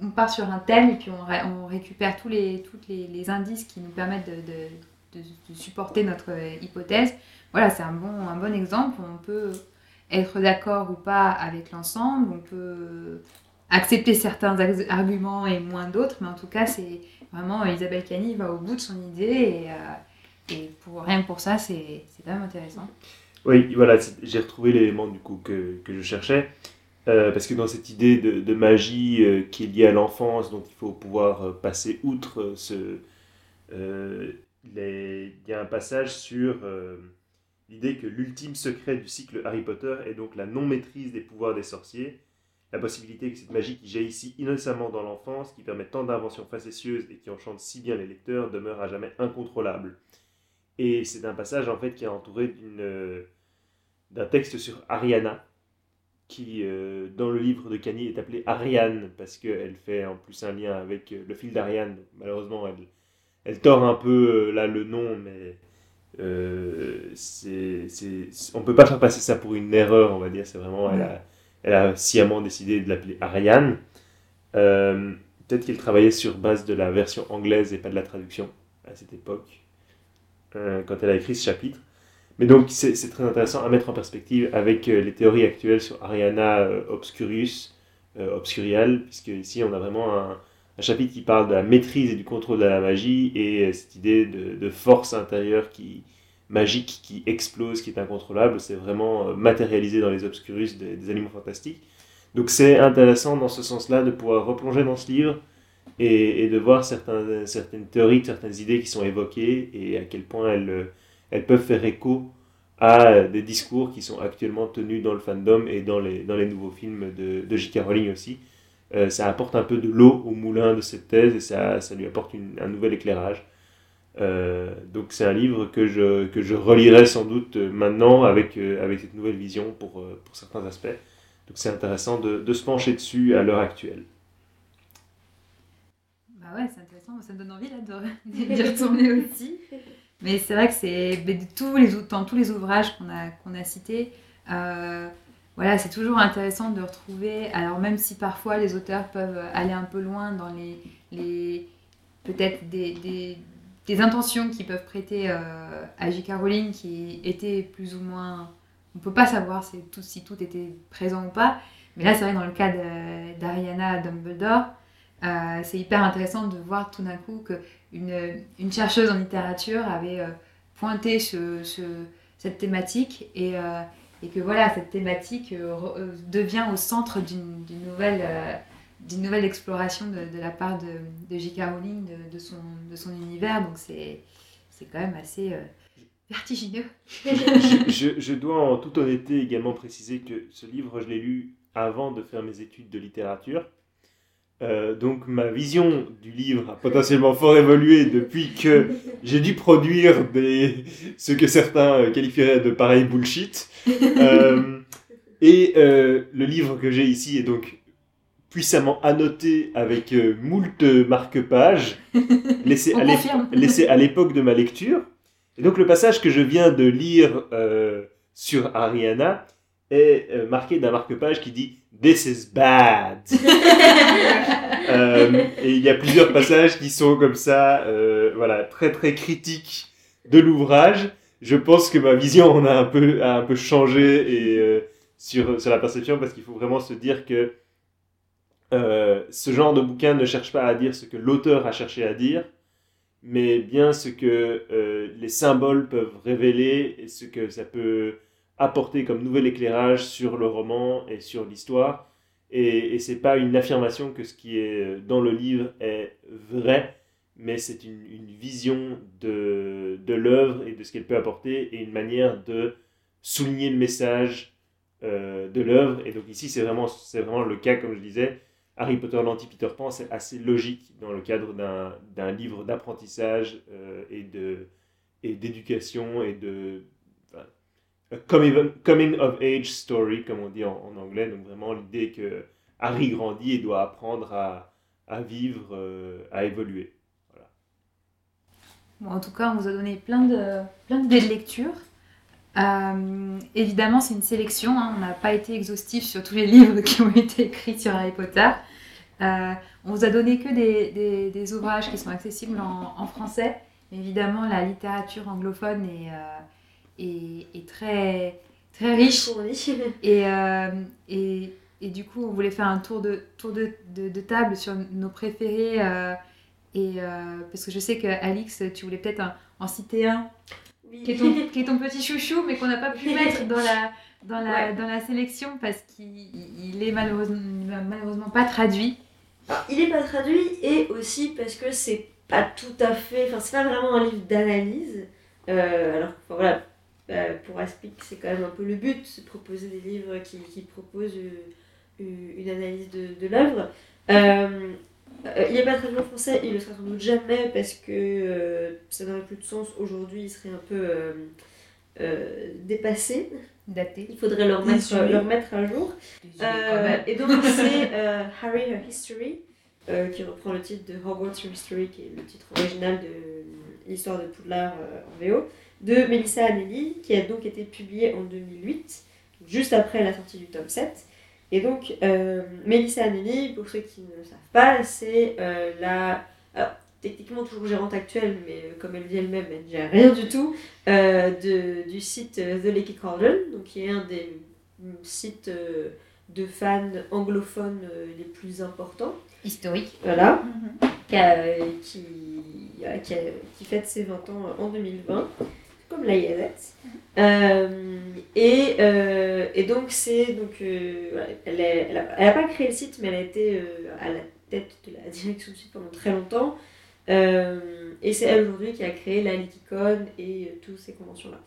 S1: on, part sur un thème et puis on, ré- on récupère tous les, les, indices qui nous permettent de, de- supporter notre hypothèse. Voilà, c'est un bon, un bon exemple. On peut être d'accord ou pas avec l'ensemble, on peut accepter certains arguments et moins d'autres, mais en tout cas, c'est vraiment Isabelle Cani va au bout de son idée et, et rien que pour ça, c'est quand même intéressant.
S3: Oui, voilà, j'ai retrouvé l'élément du coup que, je cherchais. Euh, parce que dans cette idée de, magie euh, qui est liée à l'enfance, dont il faut pouvoir euh, passer outre ce. Il y a un passage sur l'idée que l'ultime secret du cycle Harry Potter est donc la non-maîtrise des pouvoirs des sorciers, la possibilité que cette magie qui jaillit si innocemment dans l'enfance, qui permet tant d'inventions facétieuses et qui enchante si bien les lecteurs, demeure à jamais incontrôlable. Et c'est un passage en fait qui est entouré d'une, euh, d'un texte sur Ariana, qui euh, dans le livre de Cani est appelée Ariane, parce qu'elle fait en plus un lien avec euh, le fil d'Ariane. Malheureusement, elle, elle tord un peu là le nom, mais c'est, c'est, on peut pas faire passer ça pour une erreur, on va dire. C'est vraiment, elle a, sciemment décidé de l'appeler Ariane. Peut-être qu'elle travaillait sur base de la version anglaise et pas de la traduction à cette époque, euh, quand elle a écrit ce chapitre. Mais donc, c'est très intéressant à mettre en perspective avec euh, les théories actuelles sur Ariana euh, Obscurus, Obscurial, puisque ici, on a vraiment un, chapitre qui parle de la maîtrise et du contrôle de la magie et cette idée de, force intérieure qui, magique qui explose, qui est incontrôlable. C'est vraiment matérialisé dans les Obscurus des, des animaux fantastiques. Donc, c'est intéressant dans ce sens-là de pouvoir replonger dans ce livre et, de voir certaines théories, certaines idées qui sont évoquées et à quel point elles, peuvent faire écho à des discours qui sont actuellement tenus dans le fandom et dans les, nouveaux films de, J.K. Rowling aussi. Euh, ça apporte un peu de l'eau au moulin de cette thèse et ça, lui apporte un nouvel éclairage. Euh, donc c'est un livre que je, que relirai sans doute maintenant avec, euh, cette nouvelle vision pour, certains aspects. Donc c'est intéressant de se pencher dessus à l'heure actuelle.
S1: Bah ouais, c'est intéressant, ça me donne envie là de d'y retourner aussi. Mais c'est vrai que c'est tous les dans tous les ouvrages qu'on a qu'on a cités, euh, voilà, c'est toujours intéressant de retrouver. Alors même si parfois les auteurs peuvent aller un peu loin dans les les peut-être des, des, des intentions qu'ils peuvent prêter euh, à J.K. Rowling qui étaient plus ou moins, on peut pas savoir si tout si tout était présent ou pas. Mais là, c'est vrai dans le cas d'Ariana Dumbledore. Euh, c'est hyper intéressant de voir tout d'un coup qu'une une chercheuse en littérature avait euh, pointé ce, ce- cette thématique et, euh, et que voilà, cette thématique devient au centre d'une nouvelle, nouvelle exploration de, la part de, de J.K. Rowling, de, son, de son univers. Donc c'est quand même assez... vertigineux.
S3: je- je dois en toute honnêteté également préciser que ce livre, je l'ai lu avant de faire mes études de littérature. Euh, donc ma vision du livre a potentiellement fort évolué depuis que j'ai dû produire des, ce que certains euh, qualifieraient de pareil bullshit. Euh, et euh, le livre que j'ai ici est donc puissamment annoté avec moult marque-pages laissés
S1: On
S3: à l'époque de ma lecture. Et donc le passage que je viens de lire sur Ariana est marqué d'un marque-page qui dit This is bad. Euh, et il y a plusieurs passages qui sont comme ça, euh, voilà, très très critiques de l'ouvrage. Je pense que ma vision en a un peu, a un peu changé et, euh, sur, sur la perception parce qu'il faut vraiment se dire que ce genre de bouquin ne cherche pas à dire ce que l'auteur a cherché à dire, mais bien ce que les symboles peuvent révéler et ce que ça peut apporter comme nouvel éclairage sur le roman et sur l'histoire. Et, et c'est pas une affirmation que ce qui est dans le livre est vrai, mais c'est une, vision de, de l'œuvre et de ce qu'elle peut apporter et une manière de souligner le message euh, de l'œuvre. Et donc ici, c'est vraiment, vraiment le cas, comme je disais, Harry Potter, l'anti-Peter Pan, c'est assez logique dans le cadre d'un, livre d'apprentissage euh, et, de, et d'éducation et de coming, of age story, comme on dit en, anglais. Donc vraiment l'idée que Harry grandit et doit apprendre à, vivre, euh, à évoluer.
S1: Bon, en tout cas, on vous a donné plein de plein d'idées de lecture. Euh, évidemment, c'est une sélection. hein. On n'a pas été exhaustif sur tous les livres qui ont été écrits sur Harry Potter. Euh, on vous a donné que des, des- ouvrages qui sont accessibles en, en français. Évidemment, la littérature anglophone est, est très, très riche. Et, euh, et, et du coup, on voulait faire un tour de, tour de, de, de table sur nos préférés. euh, et, euh, parce que je sais que Alix, tu voulais peut-être en, citer un
S2: Oui.
S1: qui est ton, qui est ton petit chouchou, mais qu'on n'a pas pu mettre dans la, dans la,
S2: Ouais.
S1: dans la sélection parce qu'il il est malheureusement, malheureusement pas traduit.
S2: Alors, il est pas traduit et aussi parce que c'est pas tout à fait. Enfin, c'est pas vraiment un livre d'analyse. Euh, alors, voilà, pour Aspic, c'est quand même un peu le but, c'est de proposer des livres qui, qui proposent euh, une, une analyse de, de l'œuvre. Euh, euh, il est pas traduit en français, il le sera sans doute jamais parce que euh, ça n'aurait plus de sens aujourd'hui, il serait un peu euh, dépassé.
S1: Daté.
S2: Il faudrait le remettre, le remettre à jour. Et donc c'est Harry Her History, qui reprend le titre de Hogwarts Her History, qui est le titre original de l'histoire de Poudlard en VO, de Melissa Anelli, qui a donc été publié en 2008, juste après la sortie du tome 7. Et donc, euh, Melissa Anelli, pour ceux qui ne le savent pas, c'est euh, la... alors, techniquement toujours gérante actuelle, mais euh, comme elle dit elle-même, elle ne gère rien du tout, euh, de, du site The Leaky Cauldron, donc qui est un des sites de fans anglophones les plus importants.
S1: Historique.
S2: Voilà
S4: Mhm.
S2: qui, a- qui, voilà, qui, a- qui fête ses 20 ans en 2020, comme la Gazette. Euh, et, euh, et donc, c'est. Euh, elle, est- elle, pas créé le site, mais elle a été à la tête de la direction du site pendant très longtemps. Et c'est elle aujourd'hui qui a créé la Liticon et toutes ces conventions-là.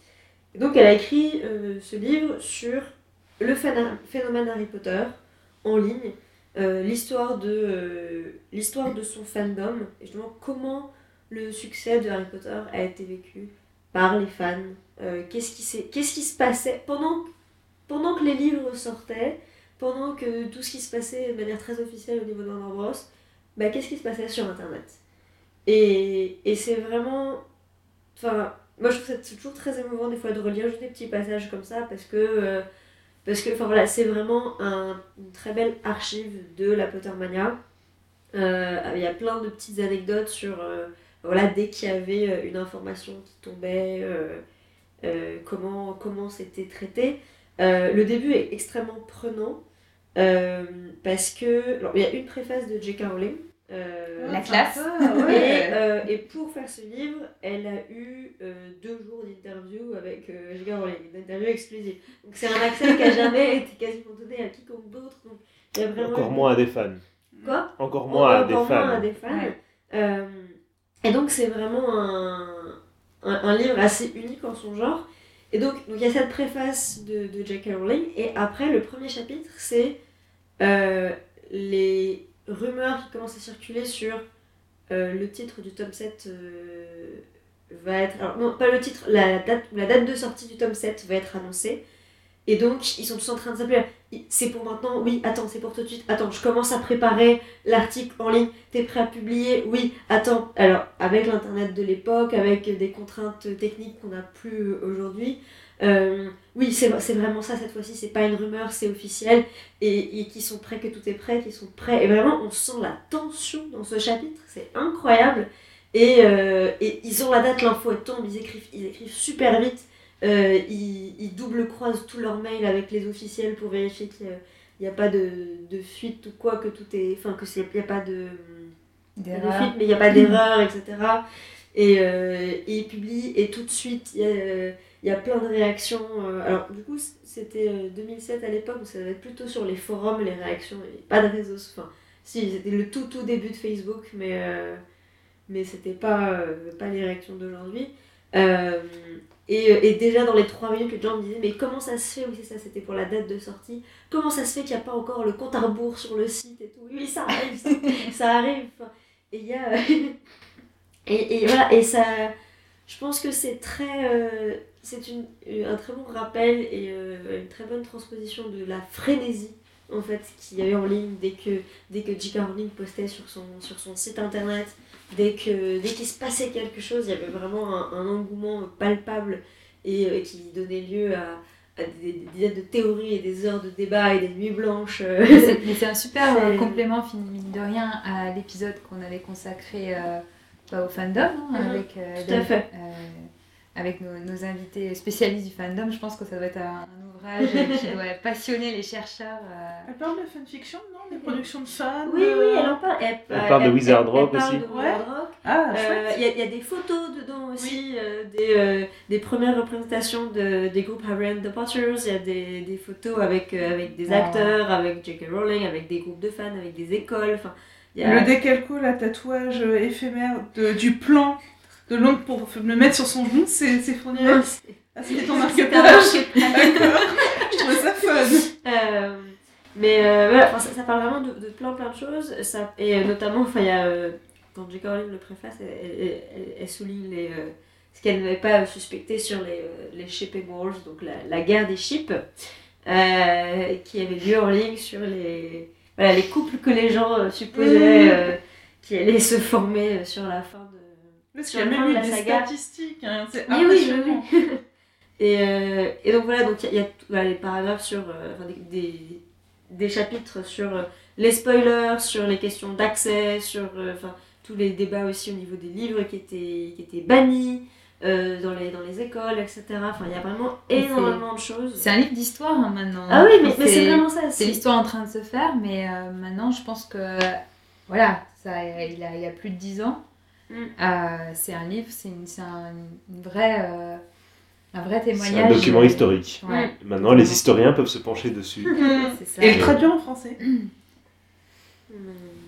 S2: Donc, elle a écrit ce livre sur le phénomène Harry Potter en ligne l'histoire de l'histoire de son fandom et justement comment le succès de Harry Potter a été vécu par les fans Euh, qu'est-ce qui qu'est-ce qui se passait pendant pendant que les livres sortaient pendant que tout ce qui se passait de manière très officielle au niveau de Warner Bros bah, qu'est-ce qui se passait sur internet? Et, et c'est vraiment enfin moi je trouve ça toujours très émouvant des fois de relire juste des petits passages comme ça parce que euh, parce que enfin voilà c'est vraiment un, une très belle archive de la Pottermania. Euh, il y a plein de petites anecdotes sur voilà dès qu'il y avait euh, une information qui tombait euh, euh, comment comment c'était traité Euh, le début est extrêmement prenant euh, parce que alors, il y a une préface de J.K. Rowling euh,
S1: La classe.
S4: Ah,
S2: et, euh, pour faire ce livre, elle a eu euh, deux jours d'interview avec euh, J.K. Rowling, d'interview exclusive. Donc c'est un accès qui a jamais été quasiment donné à quiconque d'autre. Vraiment
S3: Encore moins à des fans.
S2: Quoi?
S3: Encore moins à des
S2: Encore moins
S3: fans.
S2: à des fans.
S1: Ouais.
S2: Et donc c'est vraiment un, un, livre assez unique en son genre. Et donc, donc il y a cette préface de, de J.K. Rowling, et après, le premier chapitre, c'est euh, les rumeurs qui commencent à circuler sur euh, le titre du tome 7 euh, va être... Alors, non, pas le titre, la date, la date de sortie du tome 7 va être annoncée. Et donc, ils sont tous en train de s'appeler. C'est pour maintenant Oui, attends, c'est pour tout de suite. Attends, je commence à préparer l'article en ligne. T'es prêt à publier? Oui, attends. Alors, avec l'internet de l'époque, avec des contraintes techniques qu'on n'a plus aujourd'hui, euh, oui, c'est vraiment ça cette fois-ci. C'est pas une rumeur, c'est officiel. Et, et qui sont prêts, que tout est prêt, qui sont prêts. Et vraiment, on sent la tension dans ce chapitre. C'est incroyable. Et, euh, et ils ont la date, l'info tombe, ils écrivent, ils écrivent super vite. Euh, ils, ils double-croisent tous leurs mails avec les officiels pour vérifier qu'il n'y a, pas de, de fuite ou quoi, que tout est. Enfin, que c'est- il n'y a pas de, de fuite, mais il n'y a pas d'erreur, etc. Et, euh, et ils publient, et tout de suite, il y a, il y a plein de réactions. euh, alors, du coup, c'était euh, 2007 à l'époque, où ça devait être plutôt sur les forums, les réactions, et pas de réseaux. Enfin, si, c'était le tout, tout début de Facebook, mais, euh, mais c'était pas, pas les réactions d'aujourd'hui. Euh, et, et déjà dans les trois minutes, les gens me disaient Mais comment ça se fait Oui, c'est ça, c'était pour la date de sortie. Comment ça se fait qu'il n'y a pas encore le compte à rebours sur le site et tout Oui, ça arrive, ça, ça arrive. Et il y a. et, et voilà, et ça. Je pense que c'est très. euh, c'est une, un très bon rappel et euh, une très bonne transposition de la frénésie en fait qu'il y a eu en ligne dès que dès que J.K. Rowling postait sur son sur son site internet dès que dès qu'il se passait quelque chose il y avait vraiment un, un engouement palpable et euh, qui donnait lieu à, à des, des de théories et des heures de débat et des nuits blanches euh.
S1: Mais c'est- un super euh, complément, mine de rien, à l'épisode qu'on avait consacré euh, bah, au fandom, hein,
S2: Mhm,
S1: avec, euh,
S2: tout à fait.
S1: avec nos, nos invités spécialistes du fandom. Je pense que ça doit être un, euh, qui doit passionner les chercheurs. euh.
S4: Elle parle de fanfiction, non Des productions de fans
S2: oui oui
S4: euh,
S2: elle en parle elle,
S3: Elle parle de Wizard Rock
S2: elle parle
S3: aussi.
S2: de Wizard Rock.
S4: Ah,
S2: Euh,
S4: chouette.
S2: Il y, a- il y a des photos dedans aussi, euh, des, euh, des premières représentations de, des groupes Harry and the Potters. Il y a des, des photos avec, euh, avec des
S1: Ah.
S2: acteurs, avec J.K. Rowling, avec des groupes de fans, avec des écoles. Enfin, il y a...
S4: Le décalco, la tatouage éphémère de, du plan de l'oncle pour le mettre sur son genou, c'est fourni Ah, c'était ton marque-page. Je trouvais ça fun.
S2: Euh, mais euh, voilà, ça, ça parle vraiment de, de plein plein de choses. Ça, et euh, notamment, il y a, quand J.K. Rowling le préface, elle, elle, elle- elle souligne les, ce qu'elle n'avait pas suspecté sur les, les shipping wars, donc la, la guerre des ships, qui avait lieu en ligne sur les, voilà, les couples que les gens supposaient qui allaient se former sur la fin de.
S4: Parce qu'il y a même eu des
S2: saga.
S4: statistiques. hein, C'est
S2: Oui, oui,
S4: impressionnant.
S2: oui, oui. Et, euh, et donc voilà, donc il y a, y voilà, les paragraphes sur euh, enfin, des, des, des chapitres sur euh, les spoilers, sur les questions d'accès, sur enfin, tous les débats aussi au niveau des livres qui étaient, qui étaient bannis dans, les, dans les écoles, etc. Enfin, il y a vraiment énormément de choses.
S1: C'est un livre d'histoire hein, maintenant.
S2: Ah oui, mais, mais c'est vraiment ça.
S1: C'est l'histoire en train de se faire, mais maintenant je pense que voilà, ça, il, a, il y a plus de 10 ans.
S2: Mm.
S1: C'est un livre, c'est une, un, une vraie, un vrai
S3: C'est
S1: témoignage.
S3: un document historique.
S1: Ouais,
S3: Maintenant, les historiens peuvent se pencher dessus.
S1: c'est ça.
S4: Et le traduit en français.
S2: Hmm.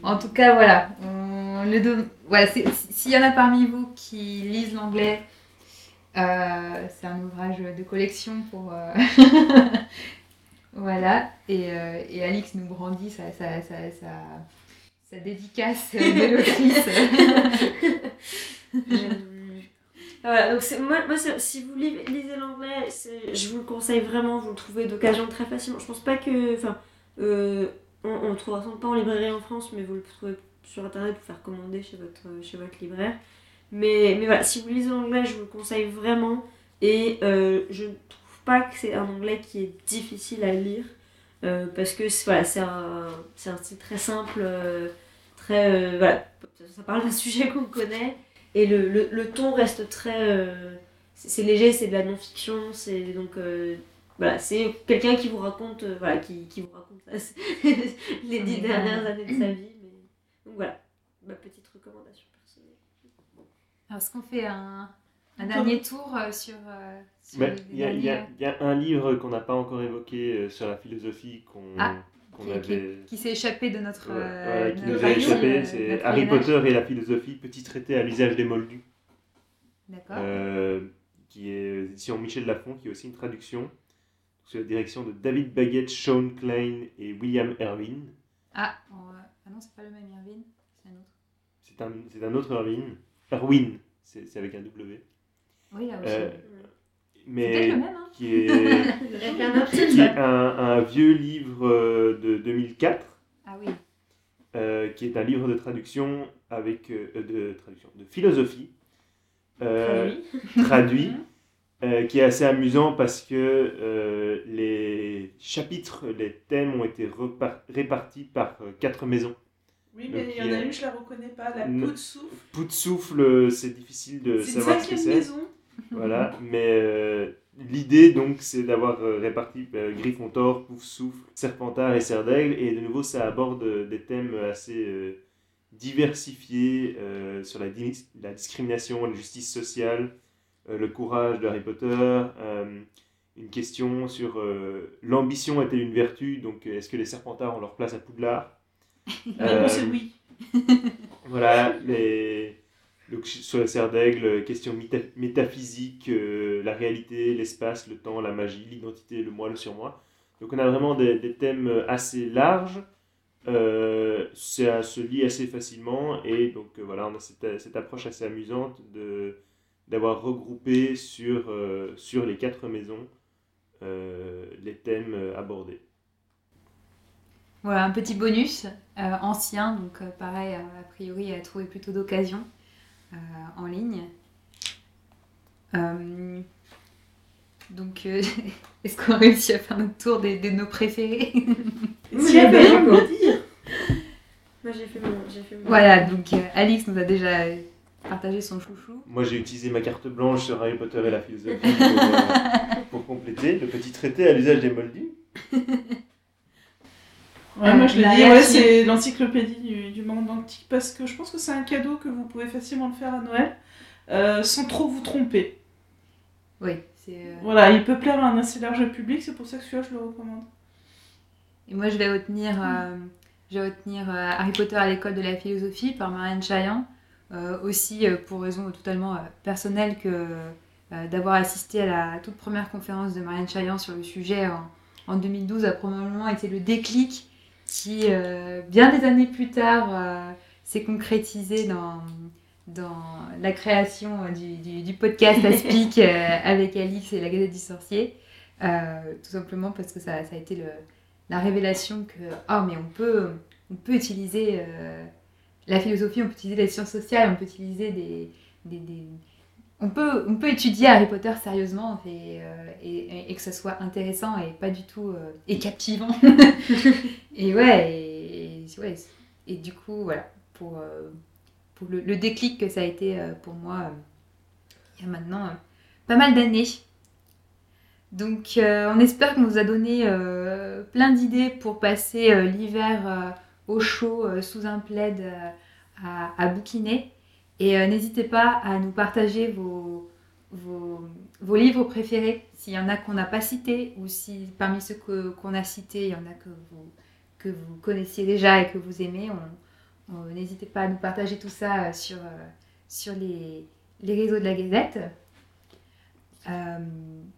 S1: En tout cas, voilà. On le voilà c'est- S'il y en a parmi vous qui lisent l'anglais, euh, c'est un ouvrage de collection pour. euh, voilà. Et, euh, et Alix nous brandit sa, sa, sa, sa- sa dédicace de l'autrice.
S2: Voilà, donc moi, moi si vous li- lisez l'anglais, je vous le conseille vraiment, vous le trouvez d'occasion très facilement. Je pense pas que. Enfin, euh, on, on le trouvera sans pas en librairie en France, mais vous le trouvez sur internet pour faire commander chez votre, chez votre libraire. Mais, mais voilà, si vous lisez l'anglais, je vous le conseille vraiment. Et euh, je ne trouve pas que c'est un anglais qui est difficile à lire. euh, parce que voilà, c'est un, un style très simple, très. voilà, ça parle d'un sujet qu'on connaît. Et le, le, le ton reste très. euh, c'est léger, c'est de la non-fiction, c'est donc. euh, voilà, c'est quelqu'un qui vous raconte. euh, voilà, qui, qui vous raconte ça, les dix dernières années de sa vie. Mais... Donc voilà, ma petite recommandation personnelle.
S1: Alors, est-ce qu'on fait un, un dernier tour euh, sur. euh, sur
S3: Il y, a- il y a-
S1: derniers-
S3: il y a un livre qu'on n'a pas encore évoqué euh, sur la philosophie qu'on
S1: Ah,
S3: qu'on
S1: qui-
S3: avait.
S1: qui s'est échappé de notre.
S3: Ouais,
S1: euh,
S3: voilà, qui nous a échappé,
S1: euh,
S3: c'est Harry. Potter et la philosophie, petit traité à l'usage des moldus.
S1: D'accord.
S3: euh, qui est aux éditions Michel Lafon, qui est aussi une traduction sous la direction de David Baguette, Sean Klein et William Erwin.
S1: Ah, on va- ah non, c'est pas le même Irvine, c'est un autre.
S3: C'est un, un autre Erwin. Erwin, c'est avec un W.
S1: Oui, là aussi.
S3: Euh, mais
S1: le même, hein
S3: qui est, qui est un, un vieux livre euh, de 2004,
S1: Ah oui.
S3: euh, qui est un livre de traduction avec euh, de traduction de philosophie euh,
S2: Traduit.
S3: traduit, euh, qui est assez amusant parce que euh, les chapitres, les thèmes ont été répartis par euh, quatre maisons.
S4: Oui, mais
S3: Donc,
S4: il y en a une, je la reconnais pas, la peau de souffle.
S3: Coup de souffle, c'est difficile de savoir ce que c'est.
S4: maison.
S3: Voilà, mais euh, l'idée donc c'est d'avoir euh, réparti euh, Gryffondor, Pouf Souffle, Serpentard et Serdaigle, et de nouveau ça aborde des thèmes assez diversifiés sur la, di- la discrimination, la justice sociale, le courage de Harry Potter, une question sur l'ambition est-elle une vertu, donc est-ce que les Serpentards ont leur place à Poudlard?
S4: La est oui.
S3: voilà, les... donc, sur la serre d'aigle, question méta- métaphysique, euh, la réalité, l'espace, le temps, la magie, l'identité, le moi, le surmoi. Donc on a vraiment des, thèmes assez larges, euh, ça se lit assez facilement et donc euh, voilà, on a cette, cette approche assez amusante d'avoir regroupé sur, euh, sur les quatre maisons euh, les thèmes euh, abordés.
S1: Voilà, un petit bonus euh, ancien, donc euh, pareil, euh, a priori à trouver plutôt d'occasion euh, en ligne. Euh, donc, euh, est-ce qu'on a réussi à faire notre tour des, de nos préférés
S2: Oui,
S4: Si elle veut me le dire.
S2: Moi j'ai fait mon. J'ai fait mon...
S1: Voilà, donc euh, Alix nous a déjà partagé son chouchou.
S3: Moi, j'ai utilisé ma carte blanche sur Harry Potter et la philosophie pour, euh, pour compléter le petit traité à l'usage des moldus.
S4: Ouais, moi je le
S1: La
S4: dis, ouais,
S1: réaction.
S4: c'est l'encyclopédie du, du monde antique parce que je pense que c'est un cadeau que vous pouvez facilement le faire à Noël euh, sans trop vous tromper.
S1: Oui, c'est. euh,
S4: Voilà, il peut plaire à un assez large public, c'est pour ça que celui-là je le recommande.
S1: Et moi, je vais retenir, euh, je vais retenir Harry Potter à l'école de la philosophie par Marianne Chaillan, aussi pour raison totalement personnelle que d'avoir assisté à la toute première conférence de Marianne Chaillan sur le sujet en, en 2012 a probablement été le déclic qui, euh, bien des années plus tard, euh, s'est concrétisé dans, dans la création euh, du, du- du podcast Aspic avec Alix et la Gazette du Sorcier. Tout simplement parce que ça, ça a été le, la révélation que ah mais on peut on peut utiliser la philosophie on peut utiliser les sciences sociales on peut utiliser des, des, des- on peut on peut étudier Harry Potter sérieusement et, euh, et, et que ça soit intéressant et pas du tout euh, et captivant et ouais et, ouais et du coup voilà pour euh, pour le, le déclic que ça a été pour moi il y a maintenant pas mal d'années donc, on espère qu'on vous a donné plein d'idées pour passer l'hiver au chaud sous un plaid à, à bouquiner. Et euh, n'hésitez pas à nous partager vos, vos, vos livres préférés, s'il y en a qu'on n'a pas cités ou si parmi ceux que- qu'on a cités, il y en a que vous, que vous connaissiez déjà et que vous aimez. On- on- N'hésitez pas à nous partager tout ça euh, sur, euh, sur les, les réseaux de la Gazette. Euh,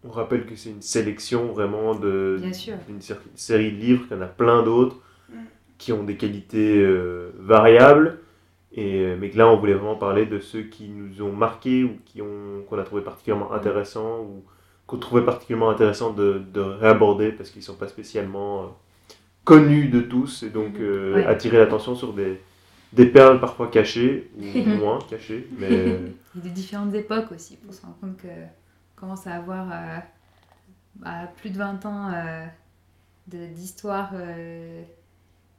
S3: On rappelle que c'est une sélection vraiment de,
S1: Bien sûr.
S3: d'une série- série de livres, qu'il y en a plein d'autres
S4: Mm.
S3: qui ont des qualités euh, variables, et, euh, mais là on voulait vraiment parler de ceux qui nous ont marqués ou qui ont, qu'on a trouvé particulièrement intéressants ou qu'on trouvait particulièrement intéressant de, de réaborder parce qu'ils ne sont pas spécialement euh, connus de tous et donc euh,
S1: Ouais.
S3: attirer l'attention sur des, des perles parfois cachées ou moins cachées. Mais euh,
S1: Et de différentes époques aussi, pour se rendre compte que on commence à avoir euh, bah, plus de 20 ans euh, d'histoire, euh,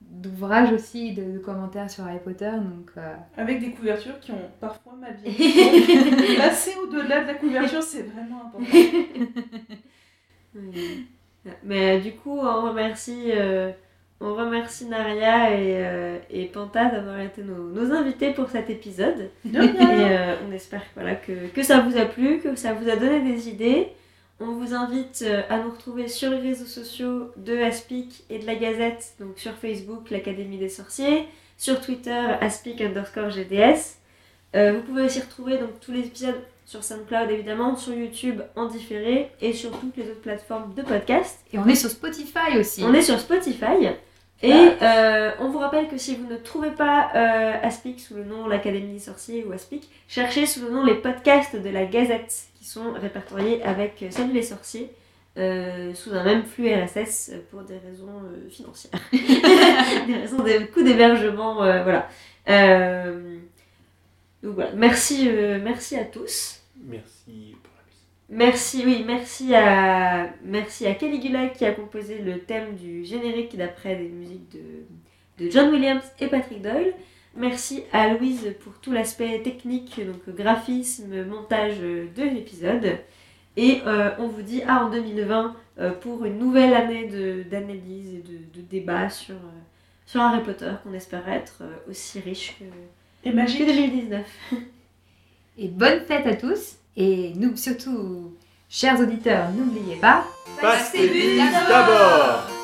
S1: d'ouvrages aussi, de, de commentaires sur Harry Potter. Donc, euh,
S4: Avec des couvertures qui ont parfois mal vieilli. Passer au-delà de la couverture, c'est vraiment important.
S2: Oui. Mais euh, du coup, on remercie, euh, on remercie Naria et, euh, et Panta d'avoir été nos, nos invités pour cet épisode.
S4: De
S2: Et
S4: rien.
S2: euh, on espère voilà, que, que ça vous a plu, que ça vous a donné des idées. On vous invite euh, à nous retrouver sur les réseaux sociaux de Aspic et de la Gazette, donc sur Facebook, l'Académie des Sorciers, sur Twitter, aspic underscore GDS. Euh, vous pouvez aussi retrouver donc, tous les épisodes sur SoundCloud évidemment, sur YouTube en différé et sur toutes les autres plateformes de podcast.
S1: Et on est sur Spotify aussi.
S2: On est sur Spotify. Et euh, on vous rappelle que si vous ne trouvez pas euh, Aspic sous le nom l'Académie des sorciers ou Aspic, cherchez sous le nom les podcasts de la Gazette qui sont répertoriés avec euh, Salut les sorciers euh, sous un même flux RSS pour des raisons financières. des raisons de coûts d'hébergement, voilà. Donc voilà, merci, merci à tous.
S3: Merci.
S2: Merci, oui, merci à, merci à Caligula qui a composé le thème du générique d'après des musiques de, de John Williams et Patrick Doyle. Merci à Louise pour tout l'aspect technique, donc graphisme, montage de l'épisode. Et euh, on vous dit à en 2020 euh, pour une nouvelle année d'analyse et de, de débat sur, euh, sur Harry Potter qu'on espère être aussi riche que,
S4: Et
S2: que
S4: magique.
S2: 2019.
S1: Et bonne fête à tous. Et nous, surtout, chers auditeurs, n'oubliez pas.
S3: Passe tes billes d'abord